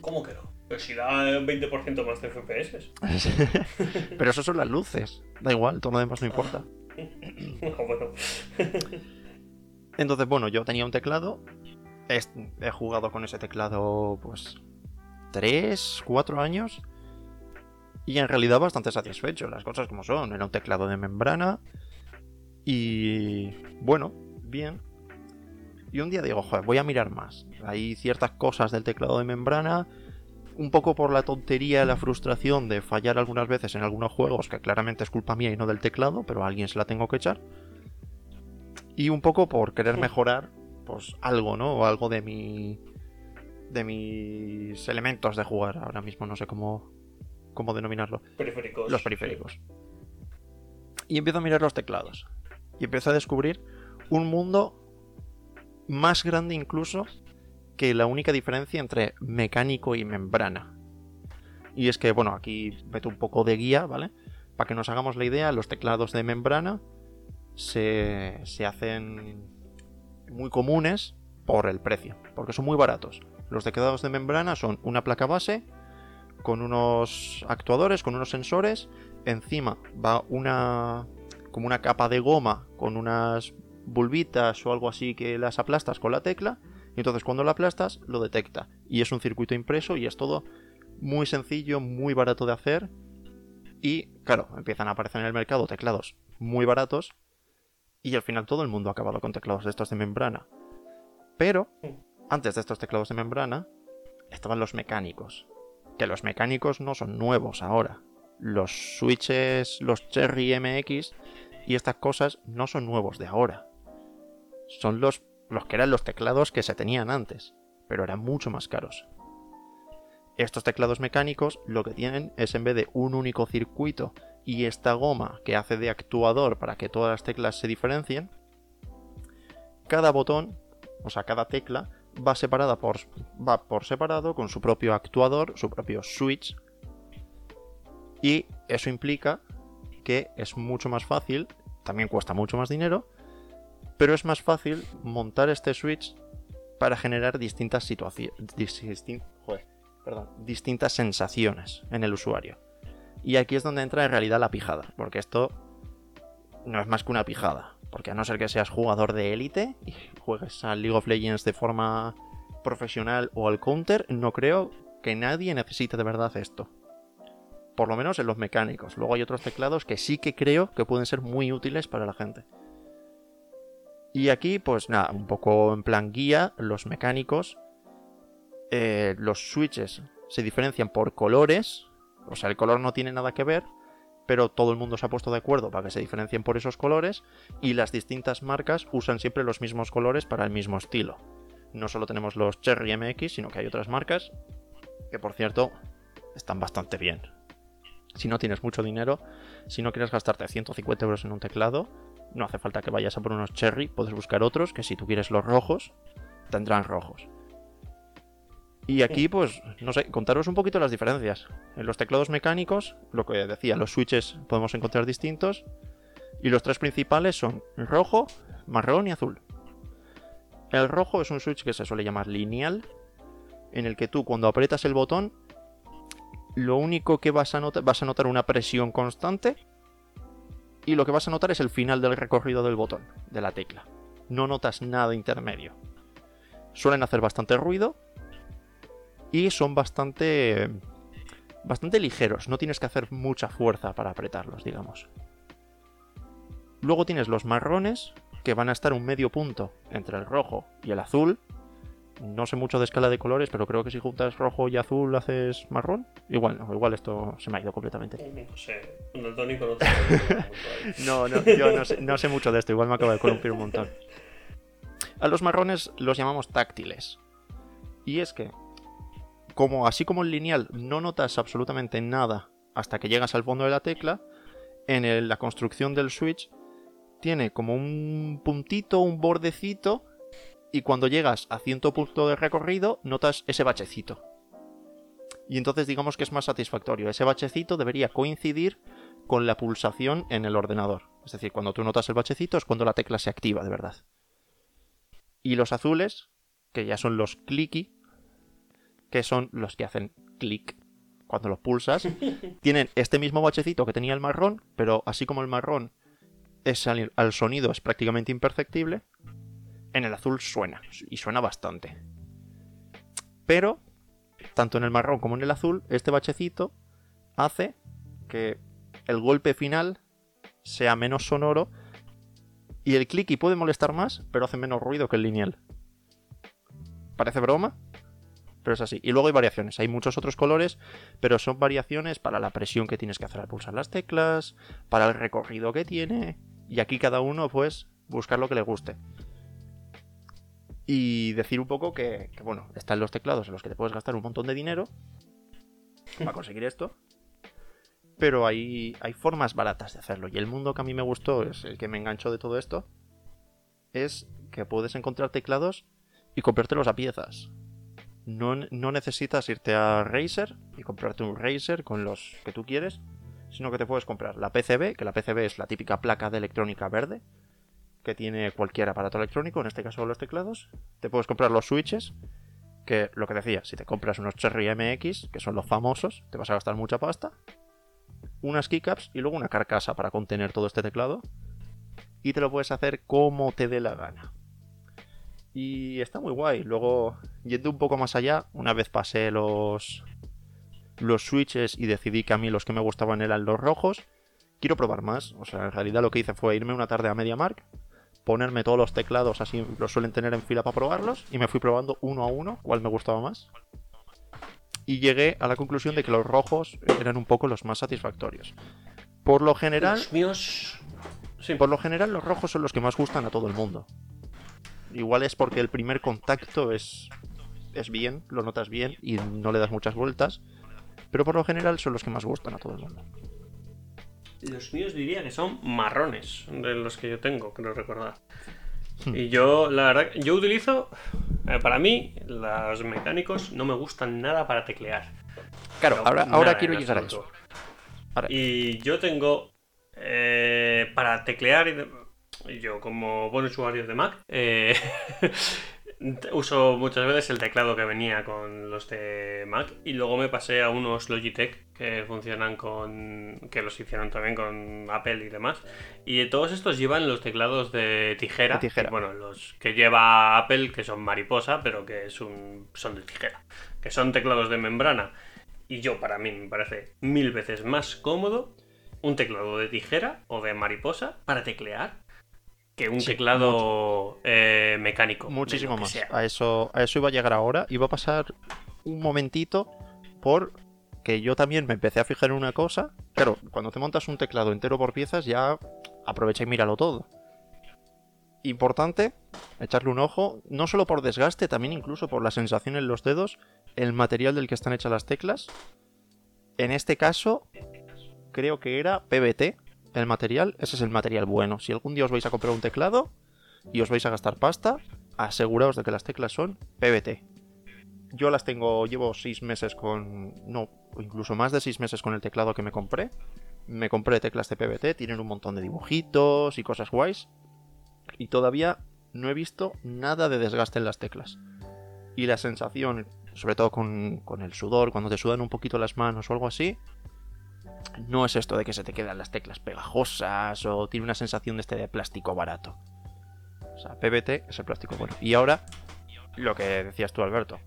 ¿Cómo que no? Pues si da 20% más de FPS. Pero eso son las luces. Da igual, todo lo demás no importa. Entonces, bueno, yo tenía un teclado. He, he jugado con ese teclado, pues. 3, 4 años. Y en realidad bastante satisfecho, las cosas como son. Era un teclado de membrana y bueno, bien. Y un día digo, joder, voy a mirar más. Hay ciertas cosas del teclado de membrana, un poco por la tontería y la frustración de fallar algunas veces en algunos juegos, que claramente es culpa mía y no del teclado, pero a alguien se la tengo que echar. Y un poco por querer mejorar, pues algo, ¿no? O algo de mi. de mis elementos de jugar. Ahora mismo no sé cómo. cómo denominarlo. Periféricos. Los periféricos. Y empiezo a mirar los teclados y empiezo a descubrir un mundo más grande incluso que la única diferencia entre mecánico y membrana. Y es que, bueno, aquí meto un poco de guía, ¿vale? Para que nos hagamos la idea, los teclados de membrana se, se hacen muy comunes por el precio, porque son muy baratos. Los teclados de membrana son una placa base con unos actuadores, con unos sensores, encima va una como una capa de goma con unas bulbitas o algo así que las aplastas con la tecla. Y entonces cuando la aplastas lo detecta. Y es un circuito impreso y es todo muy sencillo, muy barato de hacer. Y claro, empiezan a aparecer en el mercado teclados muy baratos. Y al final todo el mundo ha acabado con teclados de estos de membrana. Pero, antes de estos teclados de membrana, estaban los mecánicos. Que los mecánicos no son nuevos ahora. Los switches, los Cherry MX, y estas cosas no son nuevos de ahora. Son los, los que eran los teclados que se tenían antes, pero eran mucho más caros. Estos teclados mecánicos lo que tienen es en vez de un único circuito y esta goma que hace de actuador para que todas las teclas se diferencien, cada botón, o sea, cada tecla va separada por va por separado con su propio actuador, su propio switch. Y eso implica que es mucho más fácil, también cuesta mucho más dinero, pero es más fácil montar este switch para generar distintas situaciones, distintas sensaciones en el usuario. Y aquí es donde entra en realidad la pijada, porque esto no es más que una pijada, porque a no ser que seas jugador de élite y juegues a League of Legends de forma profesional o al counter, no creo que nadie necesite de verdad esto por lo menos en los mecánicos. Luego hay otros teclados que sí que creo que pueden ser muy útiles para la gente. Y aquí, pues nada, un poco en plan guía, los mecánicos, eh, los switches se diferencian por colores, O sea, el color no tiene nada que ver, pero todo el mundo se ha puesto de acuerdo para que se diferencien por esos colores y las distintas marcas usan siempre los mismos colores para el mismo estilo. No solo tenemos los Cherry MX, sino que hay otras marcas que, por cierto, están bastante bien. Si no tienes mucho dinero, si no quieres gastarte 150 euros en un teclado, no hace falta que vayas a por unos Cherry, puedes buscar otros que si tú quieres los rojos, tendrán rojos. Y aquí, pues, no sé, contaros un poquito las diferencias. En los teclados mecánicos, lo que decía, los switches podemos encontrar distintos. Y los tres principales son rojo, marrón y azul. El rojo es un switch que se suele llamar lineal, en el que tú cuando aprietas el botón, lo único que vas a notar, vas a notar una presión constante y lo que vas a notar es el final del recorrido del botón, de la tecla. No notas nada intermedio. Suelen hacer bastante ruido y son bastante bastante ligeros, no tienes que hacer mucha fuerza para apretarlos, digamos. Luego tienes los marrones, que van a estar un medio punto entre el rojo y el azul. No sé mucho de escala de colores, pero creo que si juntas rojo y azul haces marrón. Igual no, igual esto se me ha ido completamente. No sé, el tónico no No, yo no sé, mucho de esto, igual me acaba de columpir un montón. A los marrones los llamamos táctiles. Y es que, como así como el lineal no notas absolutamente nada hasta que llegas al fondo de la tecla, en la construcción del switch tiene como un puntito, un bordecito, y cuando llegas a cierto punto de recorrido, notas ese bachecito. Y entonces digamos que es más satisfactorio. Ese bachecito debería coincidir con la pulsación en el ordenador. Es decir, cuando tú notas el bachecito es cuando la tecla se activa de verdad. Y los azules, que ya son los clicky, que son los que hacen clic cuando los pulsas, tienen este mismo bachecito que tenía el marrón, pero así como el marrón es al, sonido es prácticamente imperceptible, en el azul suena, y suena bastante. Pero, tanto en el marrón como en el azul, este bachecito hace que el golpe final sea menos sonoro y el clicky puede molestar más, pero hace menos ruido que el lineal. Parece broma, pero es así. Y luego hay variaciones, hay muchos otros colores, pero son variaciones para la presión que tienes que hacer al pulsar las teclas, para el recorrido que tiene, y aquí cada uno pues buscar lo que le guste. Y decir un poco que, bueno, están los teclados en los que te puedes gastar un montón de dinero para conseguir esto. Pero hay, hay formas baratas de hacerlo. Y el mundo que a mí me gustó, es el que me enganchó de todo esto, es que puedes encontrar teclados y comprártelos a piezas. No, necesitas irte a Razer y comprarte un Razer con los que tú quieres, sino que te puedes comprar la PCB, que la PCB es la típica placa de electrónica verde que tiene cualquier aparato electrónico, en este caso los teclados. Te puedes comprar los switches, que lo que decía, si te compras unos Cherry MX, que son los famosos, te vas a gastar mucha pasta. Unas keycaps y luego una carcasa para contener todo este teclado. Y te lo puedes hacer como te dé la gana. Y está muy guay. Luego, yendo un poco más allá, una vez pasé los, los switches y decidí que a mí los que me gustaban eran los rojos, quiero probar más. O sea, en realidad lo que hice fue irme una tarde a MediaMark, ponerme todos los teclados así, los suelen tener en fila para probarlos, y me fui probando uno a uno cuál me gustaba más. Y llegué a la conclusión de que los rojos eran un poco los más satisfactorios. Por lo general. Los míos. Sí. Por lo general, los rojos son los que más gustan a todo el mundo. Igual es porque el primer contacto es, es bien, lo notas bien y no le das muchas vueltas. Pero por lo general son los que más gustan a todo el mundo. Los míos diría que son marrones, de los que yo tengo, creo recordar. Hmm. Y yo, la verdad, yo utilizo, eh, para mí, los mecánicos no me gustan nada para teclear. Claro, ahora, ahora quiero llegar a eso. Y yo tengo, eh, para teclear, yo como buen usuario de Mac, eh, uso muchas veces el teclado que venía con los de Mac y luego me pasé a unos Logitech que funcionan con. que los hicieron también con Apple y demás. Y todos estos llevan los teclados de tijera. bueno, los que lleva Apple que son mariposa, pero que son de tijera. Que son teclados de membrana. Y yo, para mí, me parece mil veces más cómodo un teclado de tijera o de mariposa para teclear que un teclado eh, mecánico. Muchísimo más. A eso, a eso iba a llegar ahora. Iba a pasar un momentito por que yo también me empecé a fijar en una cosa. Claro, cuando te montas un teclado entero por piezas, ya aprovecha y míralo todo. Importante, echarle un ojo, no solo por desgaste, también incluso por la sensación en los dedos, el material del que están hechas las teclas. En este caso, creo que era PBT, el material, ese es el material bueno. Si algún día os vais a comprar un teclado y os vais a gastar pasta, aseguraos de que las teclas son PBT. Yo las tengo, llevo seis meses con, no, incluso más de seis meses con el teclado que me compré. Me compré teclas de PBT, tienen un montón de dibujitos y cosas guays. Y todavía no he visto nada de desgaste en las teclas. Y la sensación, sobre todo con, con el sudor, cuando te sudan un poquito las manos o algo así, no es esto de que se te quedan las teclas pegajosas o tiene una sensación de este de plástico barato. O sea, PBT es el plástico bueno. Y ahora, lo que decías tú, Alberto.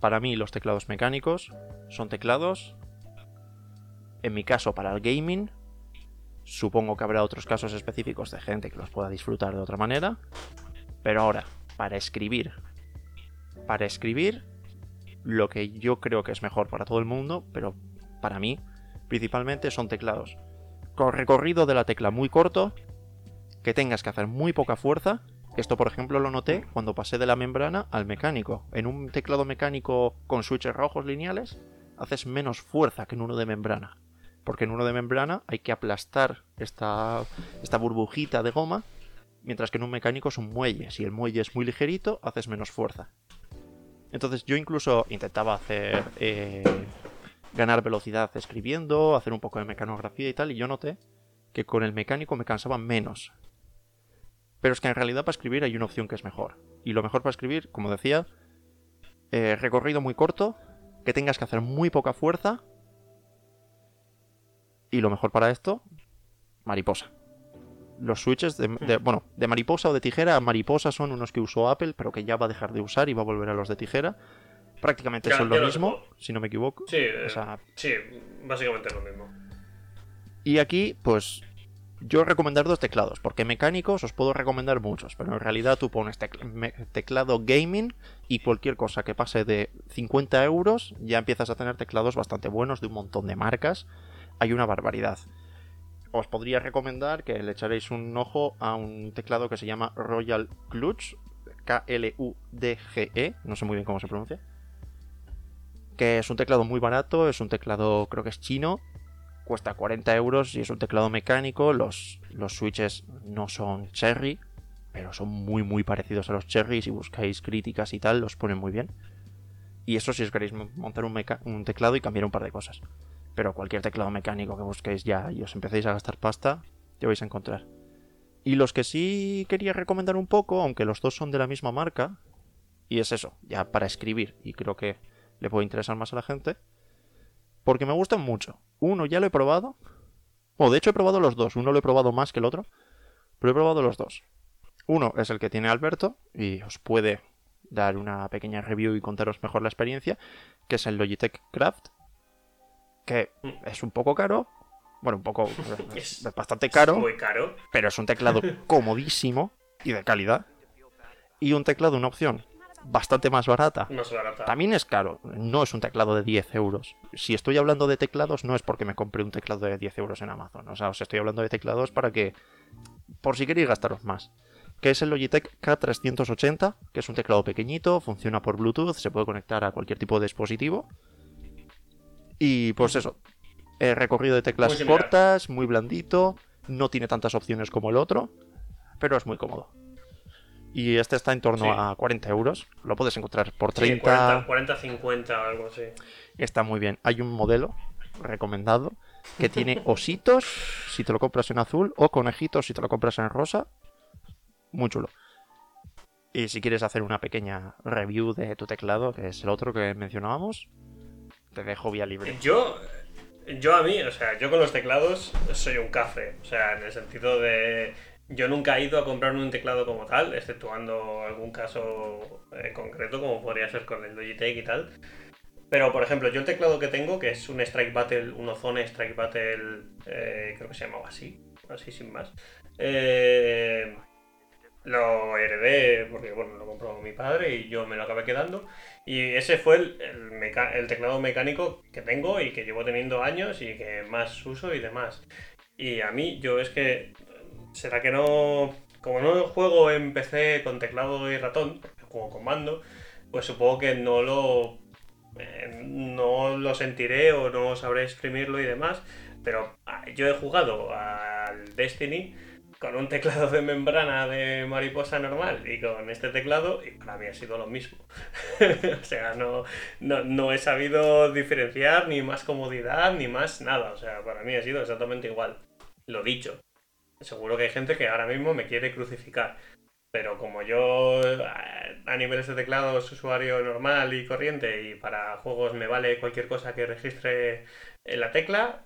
Para mí, los teclados mecánicos son teclados. En mi caso, para el gaming. Supongo que habrá otros casos específicos de gente que los pueda disfrutar de otra manera. Pero ahora, para escribir. Para escribir, lo que yo creo que es mejor para todo el mundo, pero para mí, principalmente son teclados. Con recorrido de la tecla muy corto, que tengas que hacer muy poca fuerza. Esto, por ejemplo, lo noté cuando pasé de la membrana al mecánico. En un teclado mecánico con switches rojos lineales, haces menos fuerza que en uno de membrana. Porque en uno de membrana hay que aplastar esta, burbujita de goma, mientras que en un mecánico es un muelle. Si el muelle es muy ligerito, haces menos fuerza. Entonces yo incluso intentaba hacer eh, ganar velocidad escribiendo, hacer un poco de mecanografía y tal, y yo noté que con el mecánico me cansaba menos. Pero es que en realidad para escribir hay una opción que es mejor. Y lo mejor para escribir, como decía, eh, recorrido muy corto, que tengas que hacer muy poca fuerza. Y lo mejor para esto, mariposa. Los switches de, de, bueno, de mariposa o de tijera, mariposa son unos que usó Apple, pero que ya va a dejar de usar y va a volver a los de tijera. Prácticamente son lo mismo, si no me equivoco. Sí, sí, básicamente es lo mismo. Y aquí, pues, yo recomendar dos teclados, porque mecánicos os puedo recomendar muchos, pero en realidad tú pones teclado gaming y cualquier cosa que pase de 50 euros, ya empiezas a tener teclados bastante buenos de un montón de marcas. Hay una barbaridad. Os podría recomendar que le echaréis un ojo a un teclado que se llama Royal Clutch, K-L-U-D-G-E, no sé muy bien cómo se pronuncia que es un teclado muy barato, es un teclado creo que es chino, cuesta 40 euros y es un teclado mecánico, los, los switches no son cherry, pero son muy muy parecidos a los cherry, si buscáis críticas y tal, los ponen muy bien. Y eso si os queréis montar un, un teclado y cambiar un par de cosas. Pero cualquier teclado mecánico que busquéis ya y os empecéis a gastar pasta, te vais a encontrar. Y los que sí quería recomendar un poco, aunque los dos son de la misma marca, y es eso, ya para escribir, y creo que le puede interesar más a la gente. Porque me gustan mucho. Uno ya lo he probado. O de hecho he probado los dos. Uno lo he probado más que el otro. Pero he probado los dos. Uno es el que tiene Alberto y os puede dar una pequeña review y contaros mejor la experiencia, que es el Logitech Craft, que es un poco caro, bueno, un poco, es, bastante caro, muy caro, pero es un teclado comodísimo y de calidad, y un teclado, una opción bastante más barata. También es caro, no es un teclado de 10 euros. Si estoy hablando de teclados, no es porque me compré un teclado de 10 euros en Amazon. O sea, os estoy hablando de teclados para que, por si queréis gastaros más. Que es el Logitech K380, que es un teclado pequeñito, funciona por Bluetooth, se puede conectar a cualquier tipo de dispositivo. Y pues eso, recorrido de teclas cortas, muy blandito, no tiene tantas opciones como el otro, pero es muy cómodo. Y este está en torno a 40 euros. Lo puedes encontrar por 30. 40, 50, algo así. Está muy bien. Hay un modelo recomendado que tiene ositos si te lo compras en azul o conejitos si te lo compras en rosa. Muy chulo. Y si quieres hacer una pequeña review de tu teclado, que es el otro que mencionábamos, te dejo vía libre. Yo, yo a mí, o sea, yo con los teclados soy un café. O sea, en el sentido de yo nunca he ido a comprarme un teclado como tal, exceptuando algún caso eh, concreto, como podría ser con el Logitech y tal. Pero, por ejemplo, yo el teclado que tengo, que es un Strike Battle, un Ozone Strike Battle, eh, creo que se llamaba así, así sin más. Eh, lo heredé porque, bueno, lo compró mi padre y yo me lo acabé quedando. Y ese fue el, el, teclado mecánico que tengo y que llevo teniendo años y que más uso y demás. Y a mí, yo es que. ¿Será que no.? Como no juego en PC con teclado y ratón, juego con mando, pues supongo que no lo. Eh, no lo sentiré o no sabré exprimirlo y demás. Pero ah, yo he jugado al Destiny con un teclado de membrana de mariposa normal y con este teclado, y para mí ha sido lo mismo. o sea, no, no, he sabido diferenciar ni más comodidad ni más nada. O sea, para mí ha sido exactamente igual. Lo dicho. Seguro que hay gente que ahora mismo me quiere crucificar. Pero como yo a niveles de teclado es usuario normal y corriente y para juegos me vale cualquier cosa que registre en la tecla,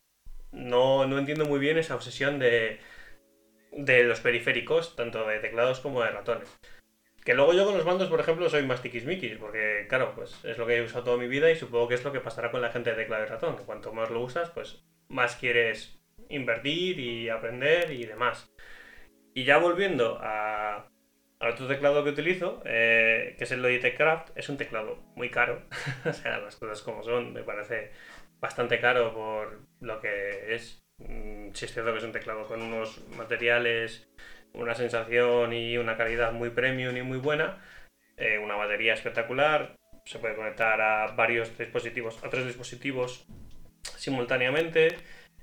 no, no entiendo muy bien esa obsesión de de los periféricos, tanto de teclados como de ratones. Que luego yo con los mandos, por ejemplo, soy más tiquismiquis, porque claro, pues es lo que he usado toda mi vida y supongo que es lo que pasará con la gente de teclado y ratón, que cuanto más lo usas, pues más quieres invertir y aprender y demás. Y ya volviendo a, otro teclado que utilizo, eh, que es el Logitech Craft, es un teclado muy caro, o sea, las cosas como son, me parece bastante caro por lo que es. Mm, si es cierto que es un teclado con unos materiales, una sensación y una calidad muy premium y muy buena. Eh, una batería espectacular. Se puede conectar a varios dispositivos, a tres dispositivos simultáneamente.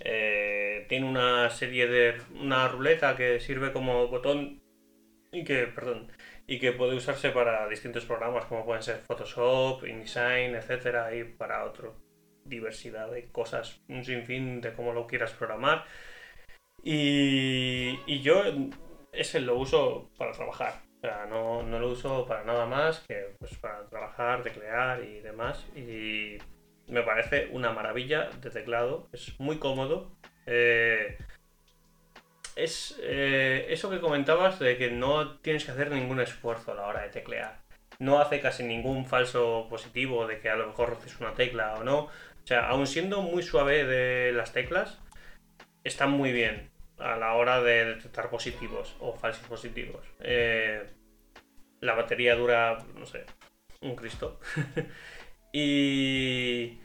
Eh, tiene una serie de. una ruleta que sirve como botón y que, perdón, y que puede usarse para distintos programas como pueden ser Photoshop, InDesign, etcétera, y para otro diversidad de cosas, un sinfín de cómo lo quieras programar. Y, y yo ese lo uso para trabajar. O sea, no, no, lo uso para nada más que pues, para trabajar, teclear y demás. Y me parece una maravilla de teclado. Es muy cómodo. Eh, es eh, eso que comentabas de que no tienes que hacer ningún esfuerzo a la hora de teclear. No hace casi ningún falso positivo de que a lo mejor roces una tecla o no. O sea, aun siendo muy suave de las teclas, están muy bien a la hora de detectar positivos o falsos positivos. Eh, la batería dura, no sé, un Cristo. y,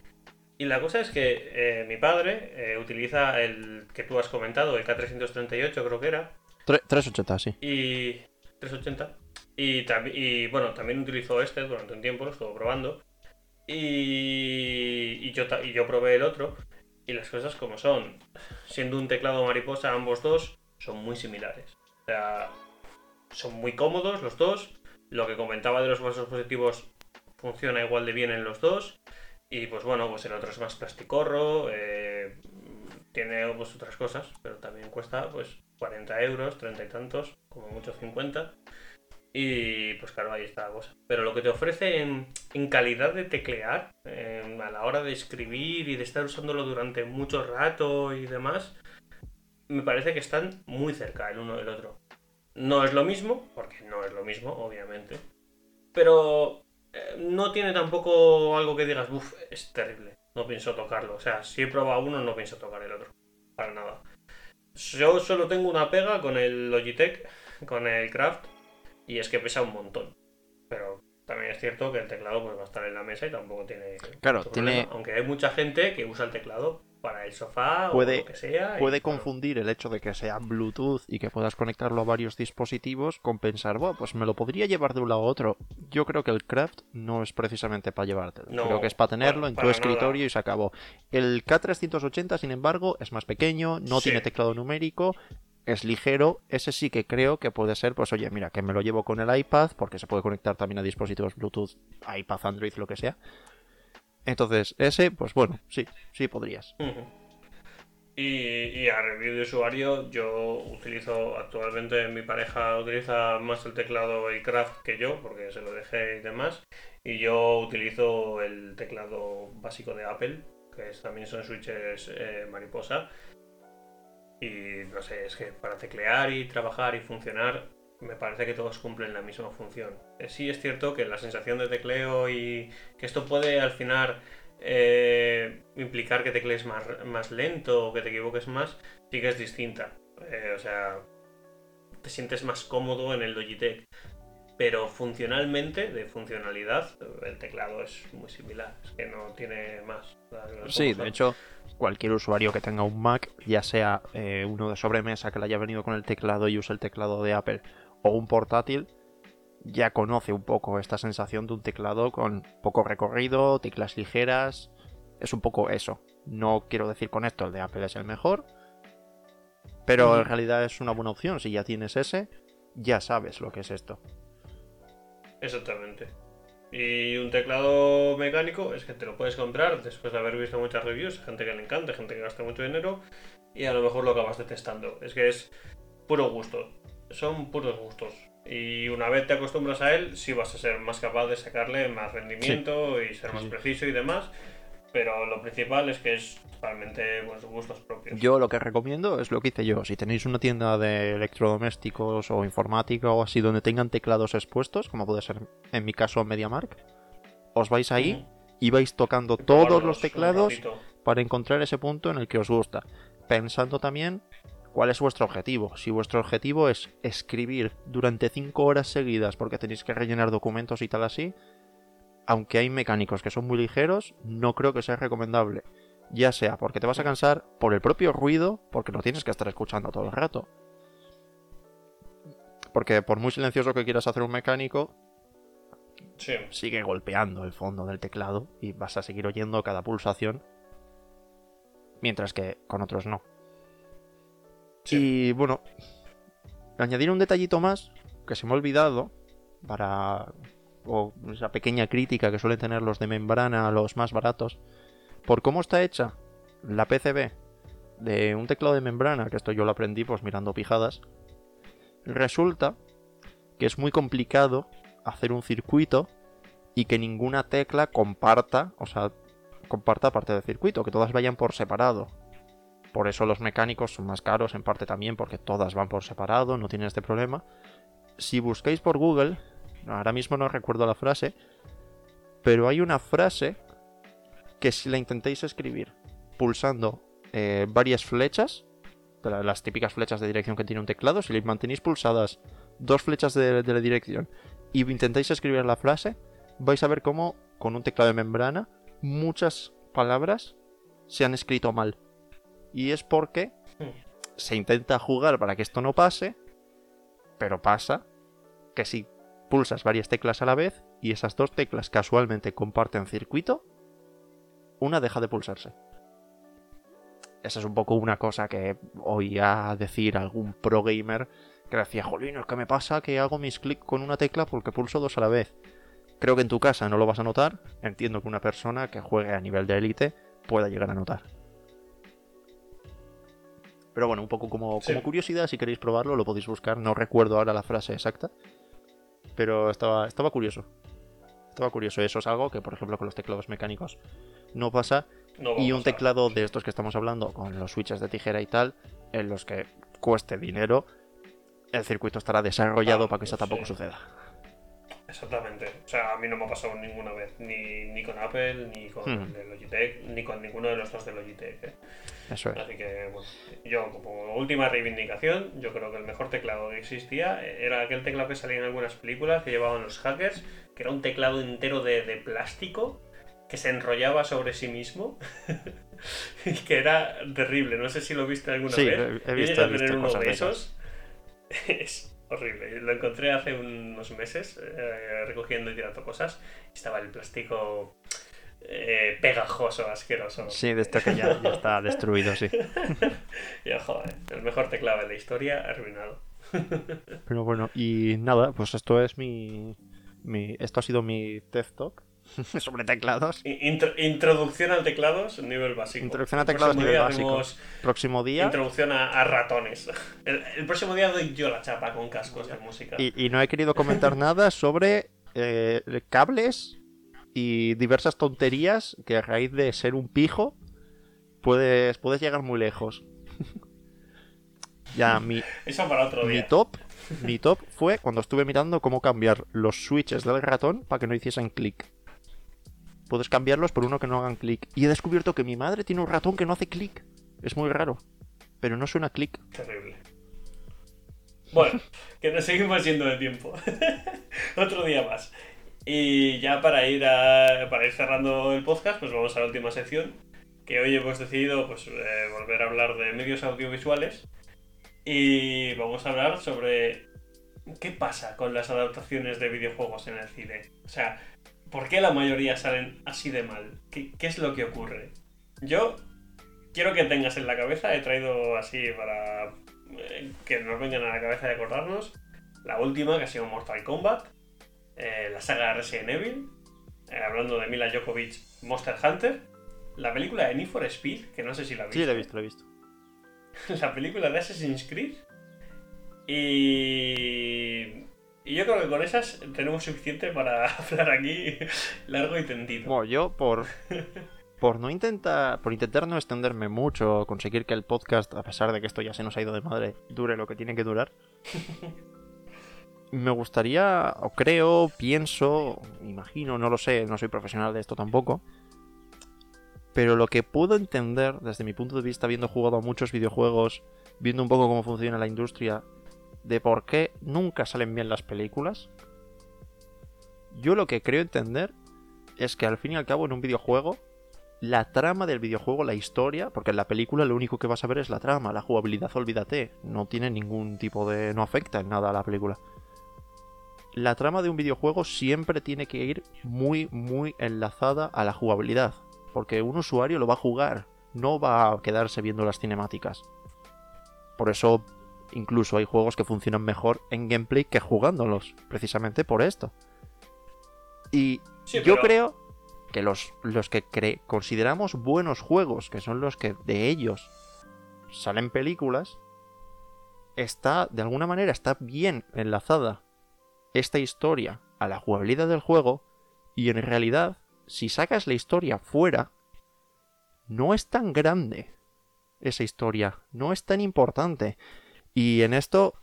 y la cosa es que eh, mi padre eh, utiliza el que tú has comentado, el K338 creo que era. 380, sí. Y 380. Y, y bueno, también utilizó este durante un tiempo, lo estuvo probando. Y, yo, y yo probé el otro. Y las cosas como son. Siendo un teclado mariposa, ambos dos son muy similares. O sea, son muy cómodos los dos. Lo que comentaba de los falsos positivos funciona igual de bien en los dos. Y pues bueno, pues el otro es más plasticorro. Eh, tiene pues, otras cosas, pero también cuesta pues 40 euros, 30 y tantos, como mucho 50. Y pues claro, ahí está la cosa. Pero lo que te ofrece en, calidad de teclear, a la hora de escribir y de estar usándolo durante mucho rato y demás, me parece que están muy cerca el uno del otro. No es lo mismo, porque no es lo mismo, obviamente. Pero no tiene tampoco algo que digas, uff, es terrible. No pienso tocarlo. O sea, si he probado uno, no pienso tocar el otro. Para nada. Yo solo tengo una pega con el Logitech, con el Craft, y es que pesa un montón. Pero también es cierto que el teclado pues, va a estar en la mesa y tampoco tiene. Claro, tiene. Aunque hay mucha gente que usa el teclado para el sofá o lo que sea. Puede confundir el hecho de que sea Bluetooth y que puedas conectarlo a varios dispositivos con pensar, bueno, pues me lo podría llevar de un lado a otro. Yo creo que el Craft no es precisamente para llevártelo. creo que es para tenerlo en tu escritorio y se acabó. El K380, sin embargo, es más pequeño, no tiene teclado numérico es ligero, ese sí que creo que puede ser, pues oye, mira, que me lo llevo con el iPad, porque se puede conectar también a dispositivos Bluetooth, iPad, Android, lo que sea. Entonces, ese, pues bueno, sí, sí podrías. y, a review de usuario, yo utilizo actualmente, mi pareja utiliza más el teclado y Craft que yo, porque se lo dejé y demás. Y yo utilizo el teclado básico de Apple, que también son switches eh, mariposa. Y no sé, es que para teclear y trabajar y funcionar, me parece que todos cumplen la misma función. Eh, sí es cierto que la sensación de tecleo y que esto puede al final eh, implicar que teclees más, más lento o que te equivoques más, sí que es distinta. Eh, o sea, te sientes más cómodo en el Logitech. Pero funcionalmente, de funcionalidad, el teclado es muy similar. Es que no tiene más. Sí, de hecho, cualquier usuario que tenga un Mac, ya sea uno de sobremesa que le haya venido con el teclado y use el teclado de Apple, o un portátil, ya conoce un poco esta sensación de un teclado con poco recorrido, teclas ligeras. Es un poco eso. No quiero decir con esto el de Apple es el mejor, pero en realidad es una buena opción. Si ya tienes ese, ya sabes lo que es esto. Exactamente. Y un teclado mecánico es que te lo puedes comprar después de haber visto muchas reviews, gente que le encanta, gente que gasta mucho dinero y a lo mejor lo acabas detestando. Es que es puro gusto. Son puros gustos. Y una vez te acostumbras a él, sí vas a ser más capaz de sacarle más rendimiento y ser más preciso y demás pero lo principal es que es totalmente pues, gustos propios. Yo lo que recomiendo es lo que hice yo. Si tenéis una tienda de electrodomésticos o informática o así donde tengan teclados expuestos, como puede ser en mi caso MediaMark, os vais ahí y vais tocando todos los teclados para encontrar ese punto en el que os gusta. Pensando también cuál es vuestro objetivo. Si vuestro objetivo es escribir durante 5 horas seguidas porque tenéis que rellenar documentos y tal así, aunque hay mecánicos que son muy ligeros, no creo que sea recomendable. Ya sea porque te vas a cansar por el propio ruido, porque no tienes que estar escuchando todo el rato. Porque por muy silencioso que quieras hacer un mecánico, sigue golpeando el fondo del teclado y vas a seguir oyendo cada pulsación. Mientras que con otros no. Y bueno, añadir un detallito más que se me ha olvidado para o esa pequeña crítica que suelen tener los de membrana, los más baratos, por cómo está hecha la PCB de un teclado de membrana, que esto yo lo aprendí pues mirando pijadas, resulta que es muy complicado hacer un circuito y que ninguna tecla comparta, o sea, comparta parte del circuito, que todas vayan por separado. Por eso los mecánicos son más caros en parte también porque todas van por separado, no tienen este problema. Si buscáis por Google, ahora mismo no recuerdo la frase, pero hay una frase que si la intentéis escribir pulsando eh, varias flechas, las típicas flechas de dirección que tiene un teclado, si le mantenéis pulsadas dos flechas de, dirección y intentáis escribir la frase, vais a ver cómo con un teclado de membrana muchas palabras se han escrito mal. Y es porque se intenta jugar para que esto no pase, pero pasa que si pulsas varias teclas a la vez y esas dos teclas casualmente comparten circuito, una deja de pulsarse. Esa es un poco una cosa que oía decir algún pro gamer que decía, jolín, ¿qué me pasa que hago mis clics con una tecla porque pulso dos a la vez? Creo que en tu casa no lo vas a notar, entiendo que una persona que juegue a nivel de élite pueda llegar a notar. Pero bueno, un poco como, como curiosidad, si queréis probarlo, lo podéis buscar. No recuerdo ahora la frase exacta, pero estaba, estaba curioso. Estaba curioso. Eso es algo que, por ejemplo, con los teclados mecánicos no pasa. y un teclado de estos que estamos hablando, con los switches de tijera y tal, en los que cueste dinero, el circuito estará desarrollado ah, para que eso tampoco suceda. Exactamente. O sea, a mí no me ha pasado ninguna vez, ni, ni con Apple, ni con hmm. Logitech, ni con ninguno de los dos de Logitech. ¿eh? Eso es. Así que, bueno, yo como última reivindicación, yo creo que el mejor teclado que existía era aquel teclado que salía en algunas películas que llevaban los hackers, que era un teclado entero de, de plástico que se enrollaba sobre sí mismo y que era terrible. No sé si lo viste alguna vez. Sí, he visto, he visto uno de esos. es horrible. Lo encontré hace unos meses eh, recogiendo y tirando cosas. Y estaba el plástico eh, pegajoso, asqueroso. Sí, de esto que ya, está destruido, sí. y joder, el mejor teclado de la historia arruinado. Pero bueno, y nada, pues esto es mi, mi esto ha sido mi TED Talk sobre teclados. introducción al teclados, nivel básico. Introducción a teclados, nivel básico. Próximo día. Introducción a, ratones. El, próximo día doy yo la chapa con cascos de música. Y, no he querido comentar nada sobre eh, cables y diversas tonterías que a raíz de ser un pijo puedes, puedes llegar muy lejos. ya, mi, Eso para otro día. mi top mi top fue cuando estuve mirando cómo cambiar los switches del ratón para que no hiciesen clic puedes cambiarlos por uno que no hagan clic. Y he descubierto que mi madre tiene un ratón que no hace clic. Es muy raro. Pero no suena clic. Terrible. Bueno, que nos seguimos siendo de tiempo. Otro día más. Y ya para ir, a, para ir cerrando el podcast, pues vamos a la última sección, que hoy hemos decidido pues, eh, volver a hablar de medios audiovisuales. Y vamos a hablar sobre qué pasa con las adaptaciones de videojuegos en el cine. O sea, ¿por qué la mayoría salen así de mal? ¿Qué, qué es lo que ocurre? Yo quiero que tengas en la cabeza, he traído así para eh, que nos vengan a la cabeza de acordarnos, la última que ha sido Mortal Kombat, eh, la saga Resident Evil, eh, hablando de Mila Djokovic, Monster Hunter, la película de Need for Speed, que no sé si la has visto. Sí, la he visto, la he visto. la película de Assassin's Creed. Y... y yo creo que con esas tenemos suficiente para hablar aquí largo y tendido. Bueno, yo por, por no intentar, por intentar no extenderme mucho, conseguir que el podcast, a pesar de que esto ya se nos ha ido de madre, dure lo que tiene que durar. me gustaría, o creo, pienso, imagino, no lo sé, no soy profesional de esto tampoco. Pero lo que puedo entender desde mi punto de vista, habiendo jugado a muchos videojuegos, viendo un poco cómo funciona la industria, de por qué nunca salen bien las películas, yo lo que creo entender es que al fin y al cabo en un videojuego la trama del videojuego, la historia, porque en la película lo único que vas a ver es la trama, la jugabilidad, olvídate, no tiene ningún tipo de... no afecta en nada a la película. La trama de un videojuego siempre tiene que ir muy, muy enlazada a la jugabilidad, porque un usuario lo va a jugar, no va a quedarse viendo las cinemáticas. Por eso, incluso hay juegos que funcionan mejor en gameplay que jugándolos, precisamente por esto. Y yo creo que los, los que consideramos buenos juegos, que son los que de ellos salen películas, está, de alguna manera, está bien enlazada esta historia a la jugabilidad del juego, y en realidad, si sacas la historia fuera, no es tan grande esa historia, no es tan importante. Y en esto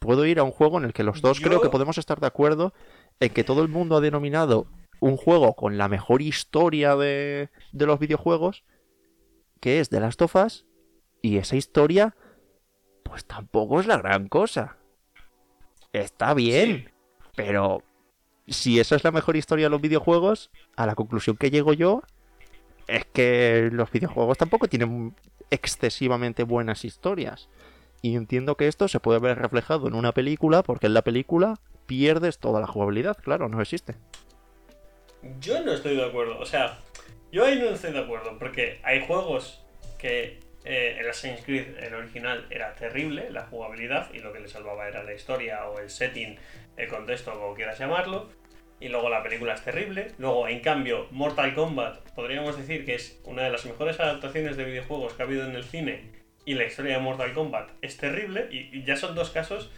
puedo ir a un juego en el que los dos creo que podemos estar de acuerdo en que todo el mundo ha denominado un juego con la mejor historia de, de los videojuegos, que es The Last of Us, y esa historia, pues tampoco es la gran cosa. Está bien, pero si esa es la mejor historia de los videojuegos, a la conclusión que llego yo es que los videojuegos tampoco tienen excesivamente buenas historias. Y entiendo que esto se puede ver reflejado en una película, porque en la película pierdes toda la jugabilidad, claro, no existe. Yo no estoy de acuerdo. O sea, yo ahí no estoy de acuerdo. Porque hay juegos que eh, el Assassin's Creed, el original, era terrible, la jugabilidad, y lo que le salvaba era la historia o el setting, el contexto, como quieras llamarlo. Y luego la película es terrible. Luego, en cambio, Mortal Kombat, podríamos decir que es una de las mejores adaptaciones de videojuegos que ha habido en el cine. Y la historia de Mortal Kombat es terrible. Y, ya son dos casos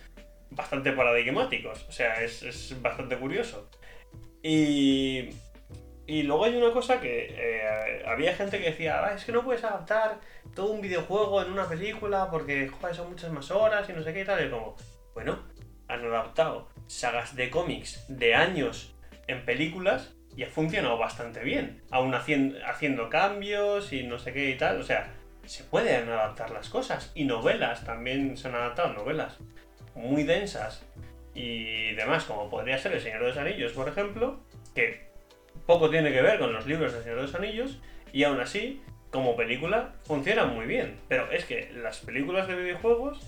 bastante paradigmáticos. O sea, es, es bastante curioso. Y, y luego hay una cosa que eh, había gente que decía, ah, es que no puedes adaptar todo un videojuego en una película porque son muchas más horas y no sé qué y tal. Y como, bueno, han adaptado sagas de cómics de años en películas y ha funcionado bastante bien. Aún haciendo, haciendo cambios y no sé qué y tal. O sea, se pueden adaptar las cosas. Y novelas, también se han adaptado novelas muy densas y demás, como podría ser El Señor de los Anillos, por ejemplo, que poco tiene que ver con los libros del Señor de los Anillos, y aún así, como película, funcionan muy bien. Pero es que las películas de videojuegos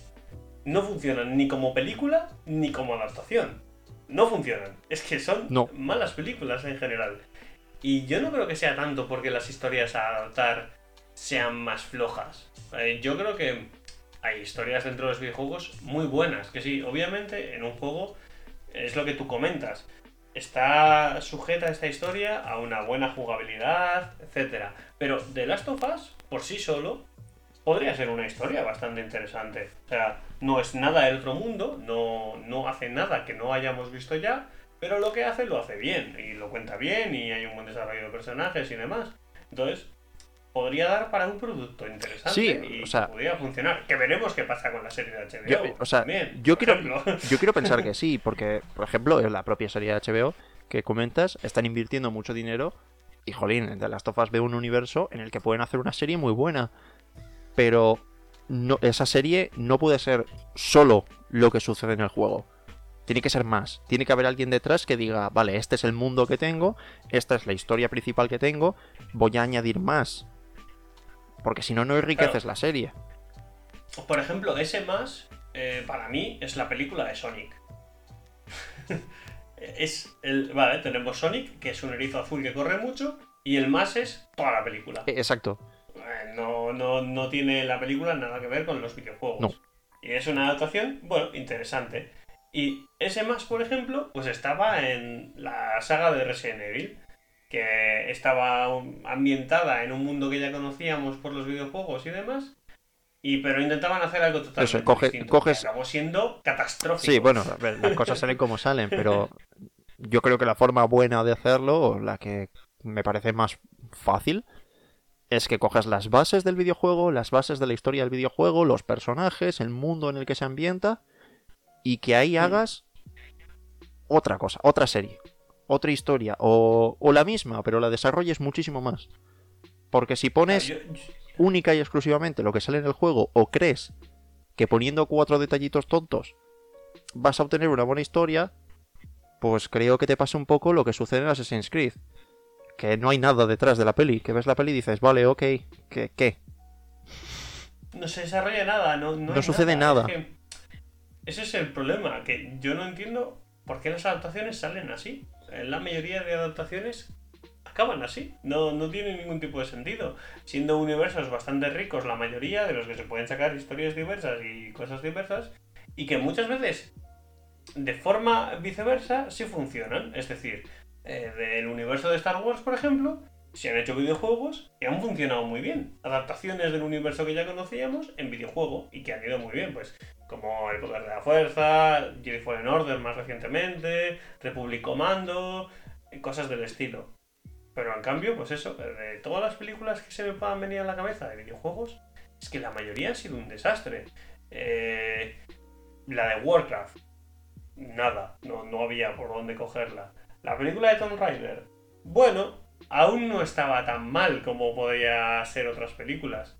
no funcionan ni como película ni como adaptación. No funcionan. Es que son malas películas en general. Y yo no creo que sea tanto porque las historias a adaptar sean más flojas. Eh, yo creo que hay historias dentro de los videojuegos muy buenas, que sí, obviamente en un juego es lo que tú comentas. Está sujeta esta historia a una buena jugabilidad, etc. Pero The Last of Us, por sí solo, podría ser una historia bastante interesante. O sea, no es nada del otro mundo, no, no hace nada que no hayamos visto ya, pero lo que hace lo hace bien, y lo cuenta bien, y hay un buen desarrollo de personajes y demás. Entonces, podría dar para un producto interesante y podría funcionar. Que veremos qué pasa con la serie de HBO. Yo, o sea, yo, quiero, yo quiero pensar que sí, porque, por ejemplo, en la propia serie de HBO que comentas, están invirtiendo mucho dinero y, jolín, de las tofas veo un universo en el que pueden hacer una serie muy buena. Pero no, esa serie no puede ser solo lo que sucede en el juego. Tiene que ser más. Tiene que haber alguien detrás que diga, vale, este es el mundo que tengo, esta es la historia principal que tengo, voy a añadir más. Porque si no, no enriqueces la serie. Por ejemplo, ese más, eh, para mí, es la película de Sonic. es el. Vale, tenemos Sonic, que es un erizo azul que corre mucho, y el más es toda la película. E, exacto. Eh, no, no, no tiene la película nada que ver con los videojuegos. Y es una adaptación, bueno, interesante. Y ese más, por ejemplo, pues estaba en la saga de Resident Evil, que estaba ambientada en un mundo que ya conocíamos por los videojuegos y demás. Y, pero intentaban hacer algo totalmente distinto. Coges... Acabó siendo catastrófico. Sí, bueno, las cosas salen como salen, pero yo creo que la forma buena de hacerlo, o la que me parece más fácil, es que coges las bases del videojuego, las bases de la historia del videojuego, los personajes, el mundo en el que se ambienta, y que ahí hagas otra cosa, otra serie, otra historia, o, la misma, pero la desarrolles muchísimo más. Porque si pones única y exclusivamente lo que sale en el juego, o crees que poniendo cuatro detallitos tontos vas a obtener una buena historia, pues creo que te pasa un poco lo que sucede en Assassin's Creed. Que no hay nada detrás de la peli, que ves la peli y dices, vale, ok, ¿qué? qué? No se desarrolla nada, no, no, sucede nada. Ese es el problema, que yo no entiendo por qué las adaptaciones salen así. La mayoría de adaptaciones acaban así. No, no tiene ningún tipo de sentido. Siendo universos bastante ricos, la mayoría de los que se pueden sacar historias diversas y cosas diversas, y que muchas veces, de forma viceversa, sí funcionan. Es decir, eh, del universo de Star Wars, por ejemplo, se han hecho videojuegos y han funcionado muy bien. Adaptaciones del universo que ya conocíamos en videojuego y que han ido muy bien. Pues como El Poder de la Fuerza, Jedi Fallen Order más recientemente, Republic Commando, cosas del estilo. Pero en cambio, pues eso, de todas las películas que se me puedan venir a la cabeza de videojuegos, es que la mayoría han sido un desastre. Eh, la de Warcraft, nada, no, no había por dónde cogerla. La película de Tomb Raider, bueno, aún no estaba tan mal como podría ser otras películas.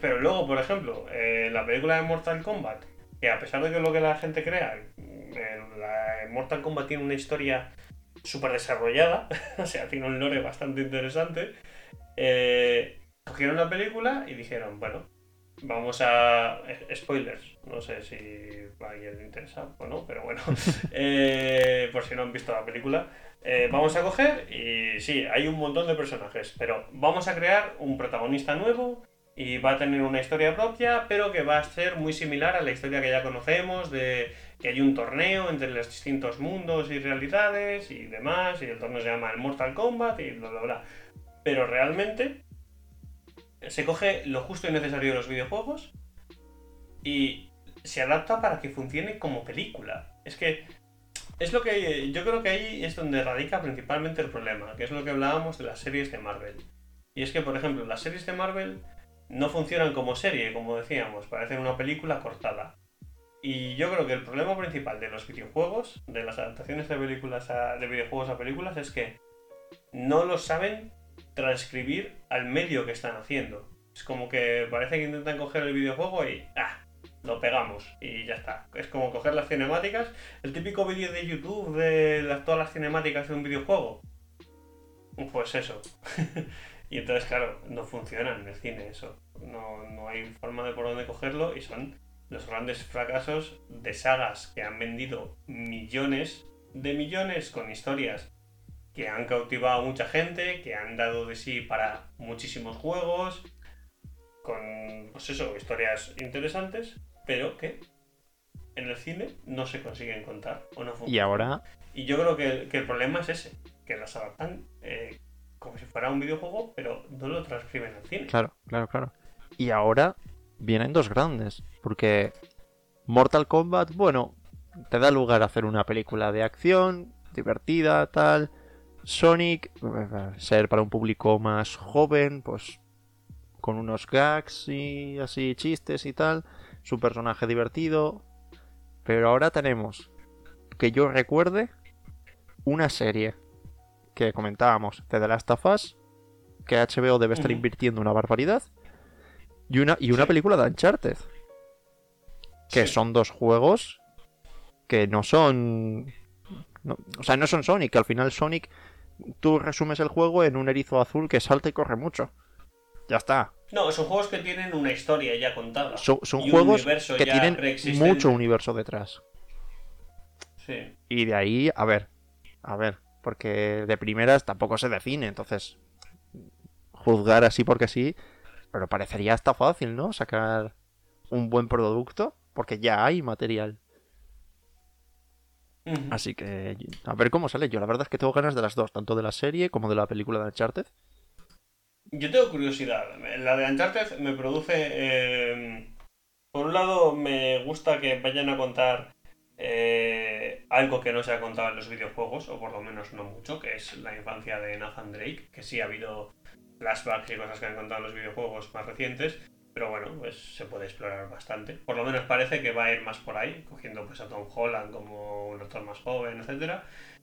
Pero luego, por ejemplo, eh, la película de Mortal Kombat, que a pesar de que lo que la gente crea, eh, Mortal Kombat tiene una historia súper desarrollada, o sea, tiene un lore bastante interesante, eh, cogieron la película y dijeron, bueno, vamos a... Spoilers, no sé si a alguien le interesa o no, pero bueno, por si no han visto la película. vamos a coger y sí, hay un montón de personajes, pero vamos a crear un protagonista nuevo y va a tener una historia propia, pero que va a ser muy similar a la historia que ya conocemos, de que hay un torneo entre los distintos mundos y realidades y demás, y el torneo se llama el Mortal Kombat y bla bla bla. Pero realmente se coge lo justo y necesario de los videojuegos y se adapta para que funcione como película. Es que es lo que yo creo que ahí es donde radica principalmente el problema, que es lo que hablábamos de las series de Marvel. Y es que, por ejemplo, las series de Marvel no funcionan como serie, como decíamos, parecen una película cortada. Y yo creo que el problema principal de los videojuegos, de las adaptaciones de películas de videojuegos a películas, es que no lo saben transcribir al medio que están haciendo. Es como que parece que intentan coger el videojuego y ¡ah! Lo pegamos y ya está. Es como coger las cinemáticas, el típico vídeo de YouTube de todas las cinemáticas de un videojuego. Pues eso. Y entonces, claro, no funciona en el cine eso. No, no hay forma de por dónde cogerlo y son los grandes fracasos de sagas que han vendido millones de millones con historias que han cautivado a mucha gente, que han dado de sí para muchísimos juegos, con, pues eso, historias interesantes, pero que en el cine no se consiguen contar o no funcionan. Y ahora... Y yo creo que, el problema es ese, que las adaptan eh, como si fuera un videojuego, pero no lo transcriben al cine. Claro, claro, claro. Y ahora vienen dos grandes, porque Mortal Kombat, bueno, te da lugar a hacer una película de acción, divertida, tal. Sonic, ser para un público más joven, pues con unos gags y así chistes y tal, su personaje divertido. Pero ahora tenemos, que yo recuerde, una serie que comentábamos de The Last of Us, que HBO debe estar invirtiendo una barbaridad, Y una, y una película de Uncharted. Que son dos juegos que no son. o sea, no son Sonic, que al final Sonic. Tú resumes el juego en un erizo azul que salta y corre mucho. Ya está. No, son juegos que tienen una historia ya contada. Son, juegos que tienen mucho universo detrás. Sí. Y de ahí, a ver, a ver, porque de primeras tampoco se define, entonces juzgar así porque sí, pero parecería hasta fácil, ¿no? Sacar un buen producto, porque ya hay material. Así que a ver cómo sale. Yo la verdad es que tengo ganas de las dos, tanto de la serie como de la película de Uncharted. Yo tengo curiosidad. La de Uncharted me produce... Eh, por un lado, me gusta que vayan a contar eh, algo que no se ha contado en los videojuegos, o por lo menos no mucho, que es la infancia de Nathan Drake, que sí ha habido flashbacks y cosas que han contado en los videojuegos más recientes, pero bueno, pues se puede explorar bastante. Por lo menos parece que va a ir más por ahí, cogiendo pues a Tom Holland como un actor más joven, etc.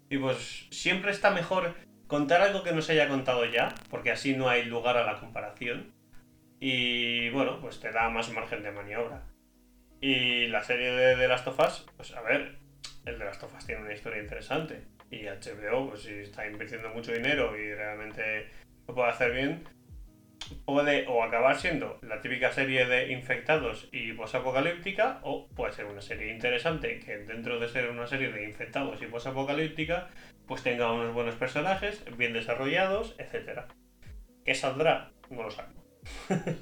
Y pues siempre está mejor contar algo que no se haya contado ya, porque así no hay lugar a la comparación. Y bueno, pues te da más margen de maniobra. Y la serie de The Last of Us, pues a ver, el de Last of Us tiene una historia interesante. Y HBO, pues si está invirtiendo mucho dinero y realmente lo puede hacer bien, puede o acabar siendo la típica serie de infectados y posapocalíptica, o puede ser una serie interesante que dentro de ser una serie de infectados y posapocalíptica, pues tenga unos buenos personajes, bien desarrollados, etc. ¿Qué saldrá? No lo sabemos.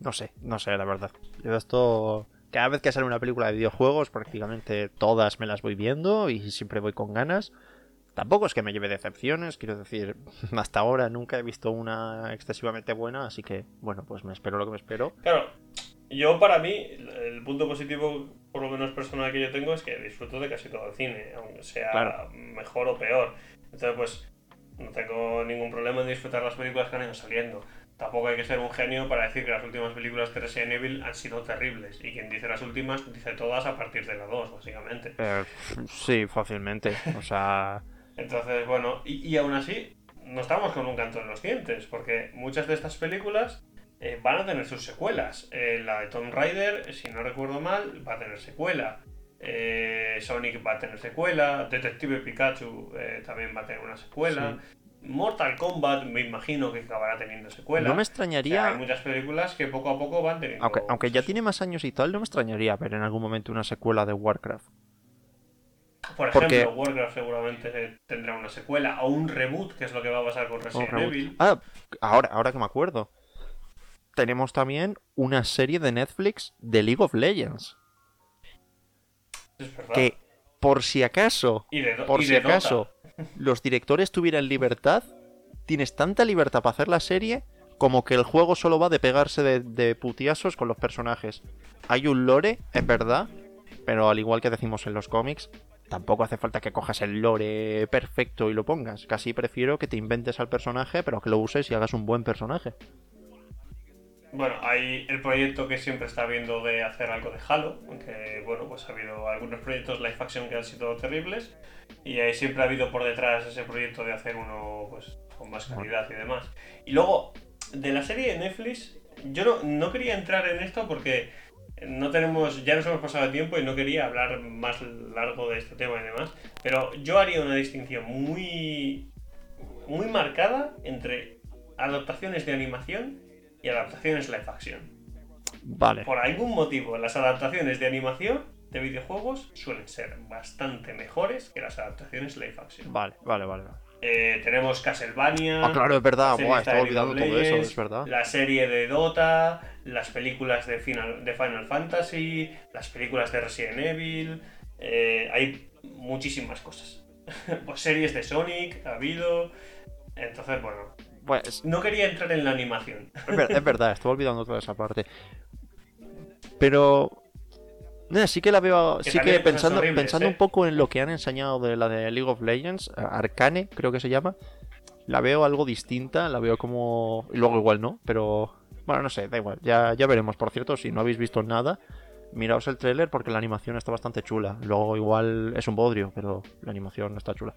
no sé, no sé, la verdad. Yo esto. Cada vez que sale una película de videojuegos, prácticamente todas me las voy viendo y siempre voy con ganas. Tampoco es que me lleve decepciones, quiero decir, hasta ahora nunca he visto una excesivamente buena, así que, bueno, pues me espero lo que me espero. Claro, yo para mí, el punto positivo, por lo menos personal que yo tengo, es que disfruto de casi todo el cine, aunque sea mejor o peor. Entonces, pues, no tengo ningún problema en disfrutar las películas que han ido saliendo. Tampoco hay que ser un genio para decir que las últimas películas de Resident Evil han sido terribles. Y quien dice las últimas, dice todas a partir de la 2, básicamente. Eh, sí, fácilmente. O sea... Entonces, bueno, y, aún así, no estamos con un canto en los dientes, porque muchas de estas películas eh, van a tener sus secuelas. Eh, la de Tomb Raider, si no recuerdo mal, va a tener secuela. Eh, Sonic va a tener secuela. Detective Pikachu también va a tener una secuela. Mortal Kombat me imagino que acabará teniendo secuela. No me extrañaría. hay muchas películas que poco a poco van teniendo. Aunque, aunque ya tiene más años y tal, no me extrañaría ver en algún momento una secuela de Warcraft. Por ejemplo, Warcraft seguramente tendrá una secuela o un reboot, que es lo que va a pasar con Resident Evil. Ah, ahora, ahora que me acuerdo. Tenemos también una serie de Netflix de League of Legends. Es verdad. Que por si acaso, por si acaso, los directores tuvieran libertad, tienes tanta libertad para hacer la serie como que el juego solo va de pegarse de, de putiasos con los personajes. Hay un lore, es verdad, pero al igual que decimos en los cómics, tampoco hace falta que cojas el lore perfecto y lo pongas. Casi prefiero que te inventes al personaje, pero que lo uses y hagas un buen personaje. Bueno, hay el proyecto que siempre está viendo de hacer algo de Halo, aunque bueno, pues ha habido algunos proyectos live action que han sido terribles y ahí siempre ha habido por detrás ese proyecto de hacer uno pues con más calidad y demás. Y luego, de la serie de Netflix, yo no, no quería entrar en esto porque no tenemos, ya nos hemos pasado el tiempo y no quería hablar más largo de este tema y demás, pero yo haría una distinción muy, muy marcada entre adaptaciones de animación y adaptaciones live action. Vale. Por algún motivo, las adaptaciones de animación de videojuegos suelen ser bastante mejores que las adaptaciones live action. Vale, vale, vale. Eh, tenemos Castlevania. Ah, claro, es verdad. estaba olvidando todo eso, es verdad. La serie de Dota, las películas de Final, de Final Fantasy, las películas de Resident Evil. Eh, hay muchísimas cosas. pues series de Sonic ha habido. Entonces, bueno. Pues. No quería entrar en la animación. Es verdad, estaba olvidando toda esa parte. Pero sí que la veo, sí que pensando, pensando un ¿eh? poco en lo que han enseñado de la de League of Legends, Arcane creo que se llama, la veo algo distinta, la veo como... Y luego igual no, pero... No sé, da igual, ya, ya veremos. Por cierto, si no habéis visto nada, miraos el tráiler porque la animación está bastante chula. Luego igual es un bodrio, pero la animación está chula.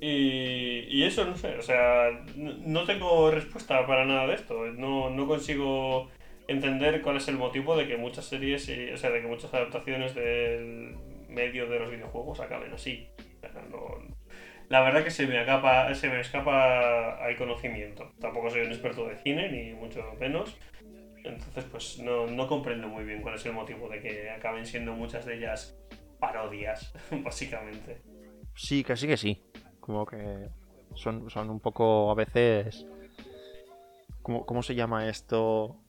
Y, eso, no sé, o sea, no tengo respuesta para nada de esto. No, no consigo entender cuál es el motivo de que muchas series, o sea, de que muchas adaptaciones del medio de los videojuegos acaben así. La verdad que se me, acapa, se me escapa al conocimiento. Tampoco soy un experto de cine, ni mucho menos. Entonces, pues no, comprendo muy bien cuál es el motivo de que acaben siendo muchas de ellas parodias, básicamente. Sí, casi que sí. Como que son, son un poco a veces... ¿Cómo, ¿Cómo se llama esto?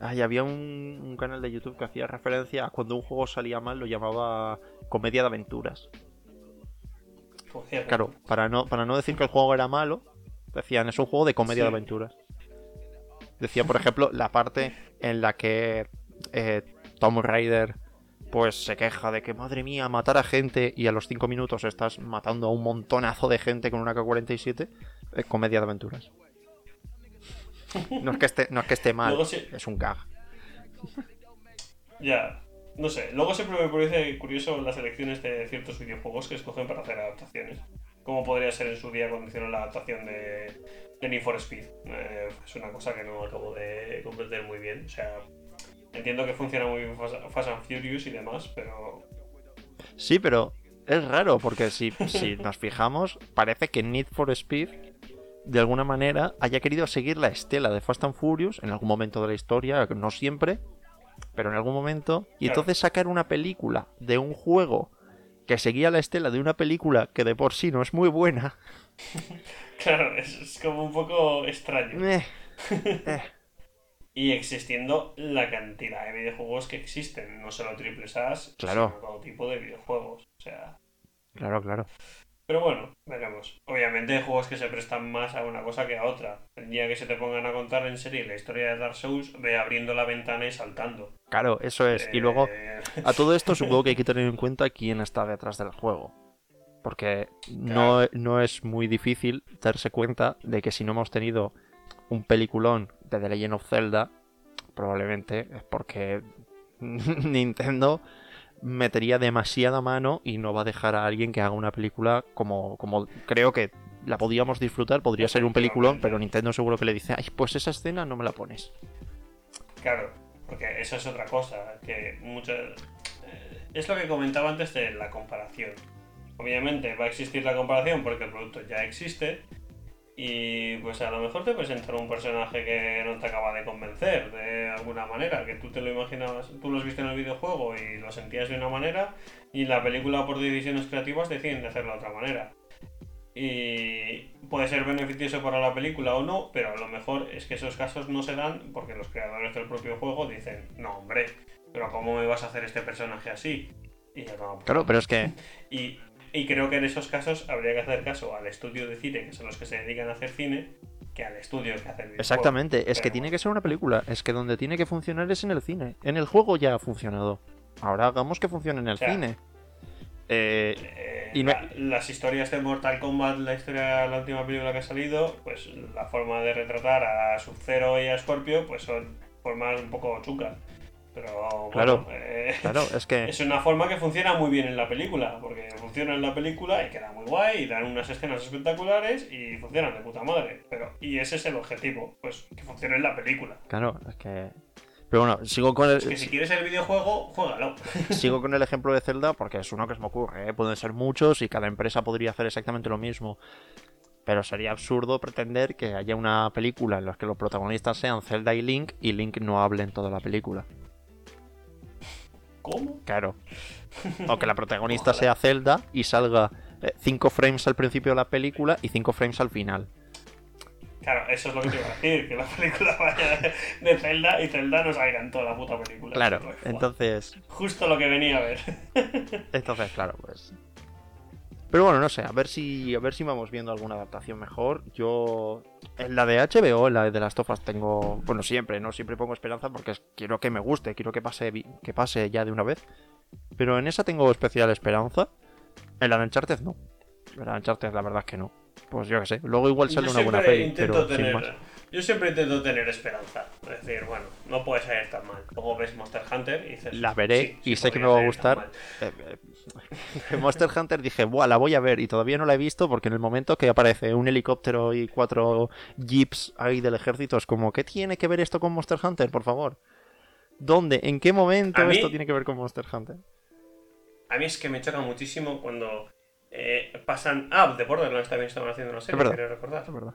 Ay, había un, canal de YouTube que hacía referencia a cuando un juego salía mal, lo llamaba comedia de aventuras. Claro, para no, para no decir que el juego era malo, decían, es un juego de comedia de aventuras. Decía, por ejemplo, la parte en la que eh, Tom Raider pues se queja de que, madre mía, matar a gente y a los 5 minutos estás matando a un montonazo de gente con una K-47, es comedia de aventuras. No es que esté, no es que esté mal, es un gag. Ya, no sé. Luego siempre me parece curioso las elecciones de ciertos videojuegos que escogen para hacer adaptaciones. Como podría ser en su día cuando hicieron la adaptación de, de Need for Speed. Eh, es una cosa que no acabo de comprender muy bien. O sea, entiendo que funciona muy bien Fast and Furious y demás, pero. Sí, pero es raro porque si, si nos fijamos, parece que Need for Speed de alguna manera haya querido seguir la estela de Fast and Furious en algún momento de la historia, no siempre, pero en algún momento, y entonces sacar una película de un juego que seguía la estela de una película que de por sí no es muy buena. claro, es, como un poco extraño. Eh, eh. y existiendo la cantidad de videojuegos que existen, no solo triple S, claro. sino todo tipo de videojuegos. O sea. Claro, claro. Pero bueno, veremos. Obviamente hay juegos que se prestan más a una cosa que a otra. El día que se te pongan a contar en serie la historia de Dark Souls, ve abriendo la ventana y saltando. Claro, eso es. Y luego, eh, a todo esto supongo que hay que tener en cuenta quién está detrás del juego. Porque no, no es muy difícil darse cuenta de que si no hemos tenido un peliculón de The Legend of Zelda, probablemente es porque Nintendo metería demasiada mano y no va a dejar a alguien que haga una película como, como creo que la podíamos disfrutar, podría ser un peliculón, pero Nintendo seguro que le dice, ay, pues esa escena no me la pones. Claro, porque eso es otra cosa, que muchas... Eh, es lo que comentaba antes de la comparación. Obviamente va a existir la comparación porque el producto ya existe, y pues a lo mejor te presentan un personaje que no te acaba de convencer de alguna manera, que tú te lo imaginabas, tú lo has visto en el videojuego y lo sentías de una manera y en la película por decisiones creativas deciden de hacerlo de otra manera. Y puede ser beneficioso para la película o no, pero a lo mejor es que esos casos no se dan porque los creadores del propio juego dicen, no hombre, pero ¿cómo me vas a hacer este personaje así? Y ya no. Claro, pero es que... Y, y creo que en esos casos habría que hacer caso al estudio de cine, que son los que se dedican a hacer cine, que al estudio que hace el Exactamente, es que tiene que ser una película, es que donde tiene que funcionar es en el cine. En el juego ya ha funcionado. Ahora hagamos que funcione en el cine. Eh, eh, las historias de Mortal Kombat, la historia la última película que ha salido, pues la forma de retratar a Sub-Zero y a Scorpio, pues son formas un poco chucas. Pero claro, eh, claro, es que es una forma que funciona muy bien en la película, porque funciona en la película y queda muy guay y dan unas escenas espectaculares y funcionan de puta madre. Pero y ese es el objetivo, pues que funcione en la película. Claro, es que pero bueno, sigo con el. Es que si quieres el videojuego, juégalo. Sigo con el ejemplo de Zelda porque es uno que se me ocurre. ¿eh? Pueden ser muchos y cada empresa podría hacer exactamente lo mismo. Pero sería absurdo pretender que haya una película en la que los protagonistas sean Zelda y Link y Link no hable en toda la película. ¿Cómo? Claro. O que la protagonista sea Zelda y salga 5 eh, frames al principio de la película y 5 frames al final. Claro, eso es lo que te iba a decir, que la película vaya de Zelda y Zelda no salga en toda la puta película. Claro, entonces... Justo lo que venía a ver. Entonces, claro, pues pero bueno, no sé, a ver si a ver si vamos viendo alguna adaptación mejor. Yo en la de HBO, en la de las tofas tengo, bueno, siempre, no siempre pongo esperanza porque quiero que me guste, quiero que pase que pase ya de una vez. Pero en esa tengo especial esperanza. En la de Uncharted no. En la de Uncharted la verdad es que no. Pues yo qué sé. Luego igual sale una buena peli, pero sin más. Yo siempre intento tener esperanza. Es decir, bueno, no puede salir tan mal. Luego ves Monster Hunter y dices. La veré y sé que me va a gustar. Eh, eh, Monster Hunter dije, Buah, la voy a ver y todavía no la he visto porque en el momento que aparece un helicóptero y cuatro jeeps ahí del ejército es como, ¿qué tiene que ver esto con Monster Hunter, por favor? ¿Dónde? ¿En qué momento esto tiene que ver con Monster Hunter? A mí es que me choca muchísimo cuando eh, pasan. Ah, de Borderlands también estaban haciendo una serie, quiero recordar. Es verdad.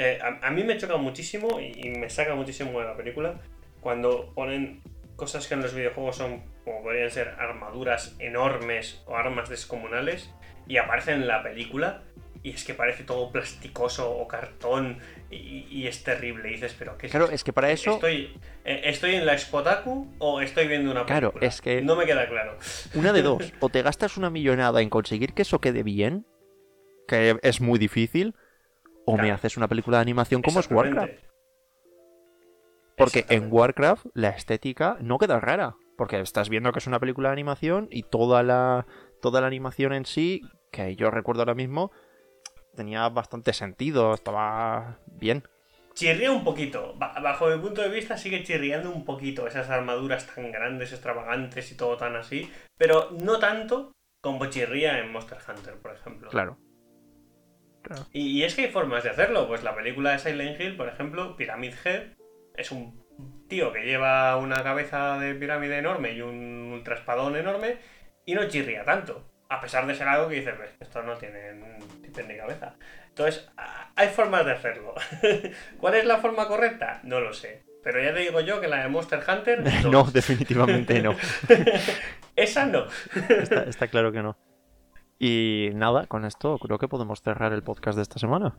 Eh, a, mí me choca muchísimo y, me saca muchísimo de la película cuando ponen cosas que en los videojuegos son como podrían ser armaduras enormes o armas descomunales y aparecen en la película y es que parece todo plasticoso o cartón y, es terrible. Y dices, pero ¿qué es Claro, es que para eso. Estoy, eh, ¿Estoy en la Spotaku o estoy viendo una película? Claro, es que. No me queda claro. Una de dos. O te gastas una millonada en conseguir que eso quede bien, que es muy difícil, o me haces una película de animación como es Warcraft. Porque en Warcraft la estética no queda rara. Porque estás viendo que es una película de animación y toda la, toda la animación en sí, que yo recuerdo ahora mismo, tenía bastante sentido, estaba bien. Chirría un poquito, bajo mi punto de vista sigue chirriando un poquito esas armaduras tan grandes, extravagantes y todo tan así, pero no tanto como chirría en Monster Hunter, por ejemplo. Claro. Y, es que hay formas de hacerlo, pues la película de Silent Hill, por ejemplo, Pyramid Head, es un tío que lleva una cabeza de pirámide enorme y un ultraspadón enorme y no chirría tanto. A pesar de ser algo que dices, esto no tiene ni cabeza. Entonces, hay formas de hacerlo. ¿Cuál es la forma correcta? No lo sé. Pero ya te digo yo que la de Monster Hunter. No, definitivamente no. Esa no. está, claro que no. Y nada, con esto creo que podemos cerrar el podcast de esta semana.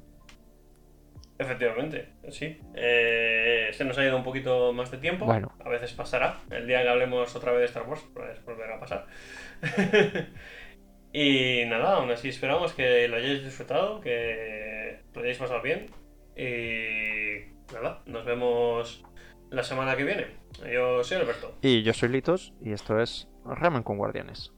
Efectivamente, sí. Eh, se nos ha ido un poquito más de tiempo. Bueno. A veces pasará. El día que hablemos otra vez de Star Wars, pues volverá a pasar. y nada, aún así esperamos que lo hayáis disfrutado, que lo hayáis pasado bien. Y nada, nos vemos la semana que viene. Yo soy Alberto. Y yo soy Litos, y esto es Ramen con Guardianes.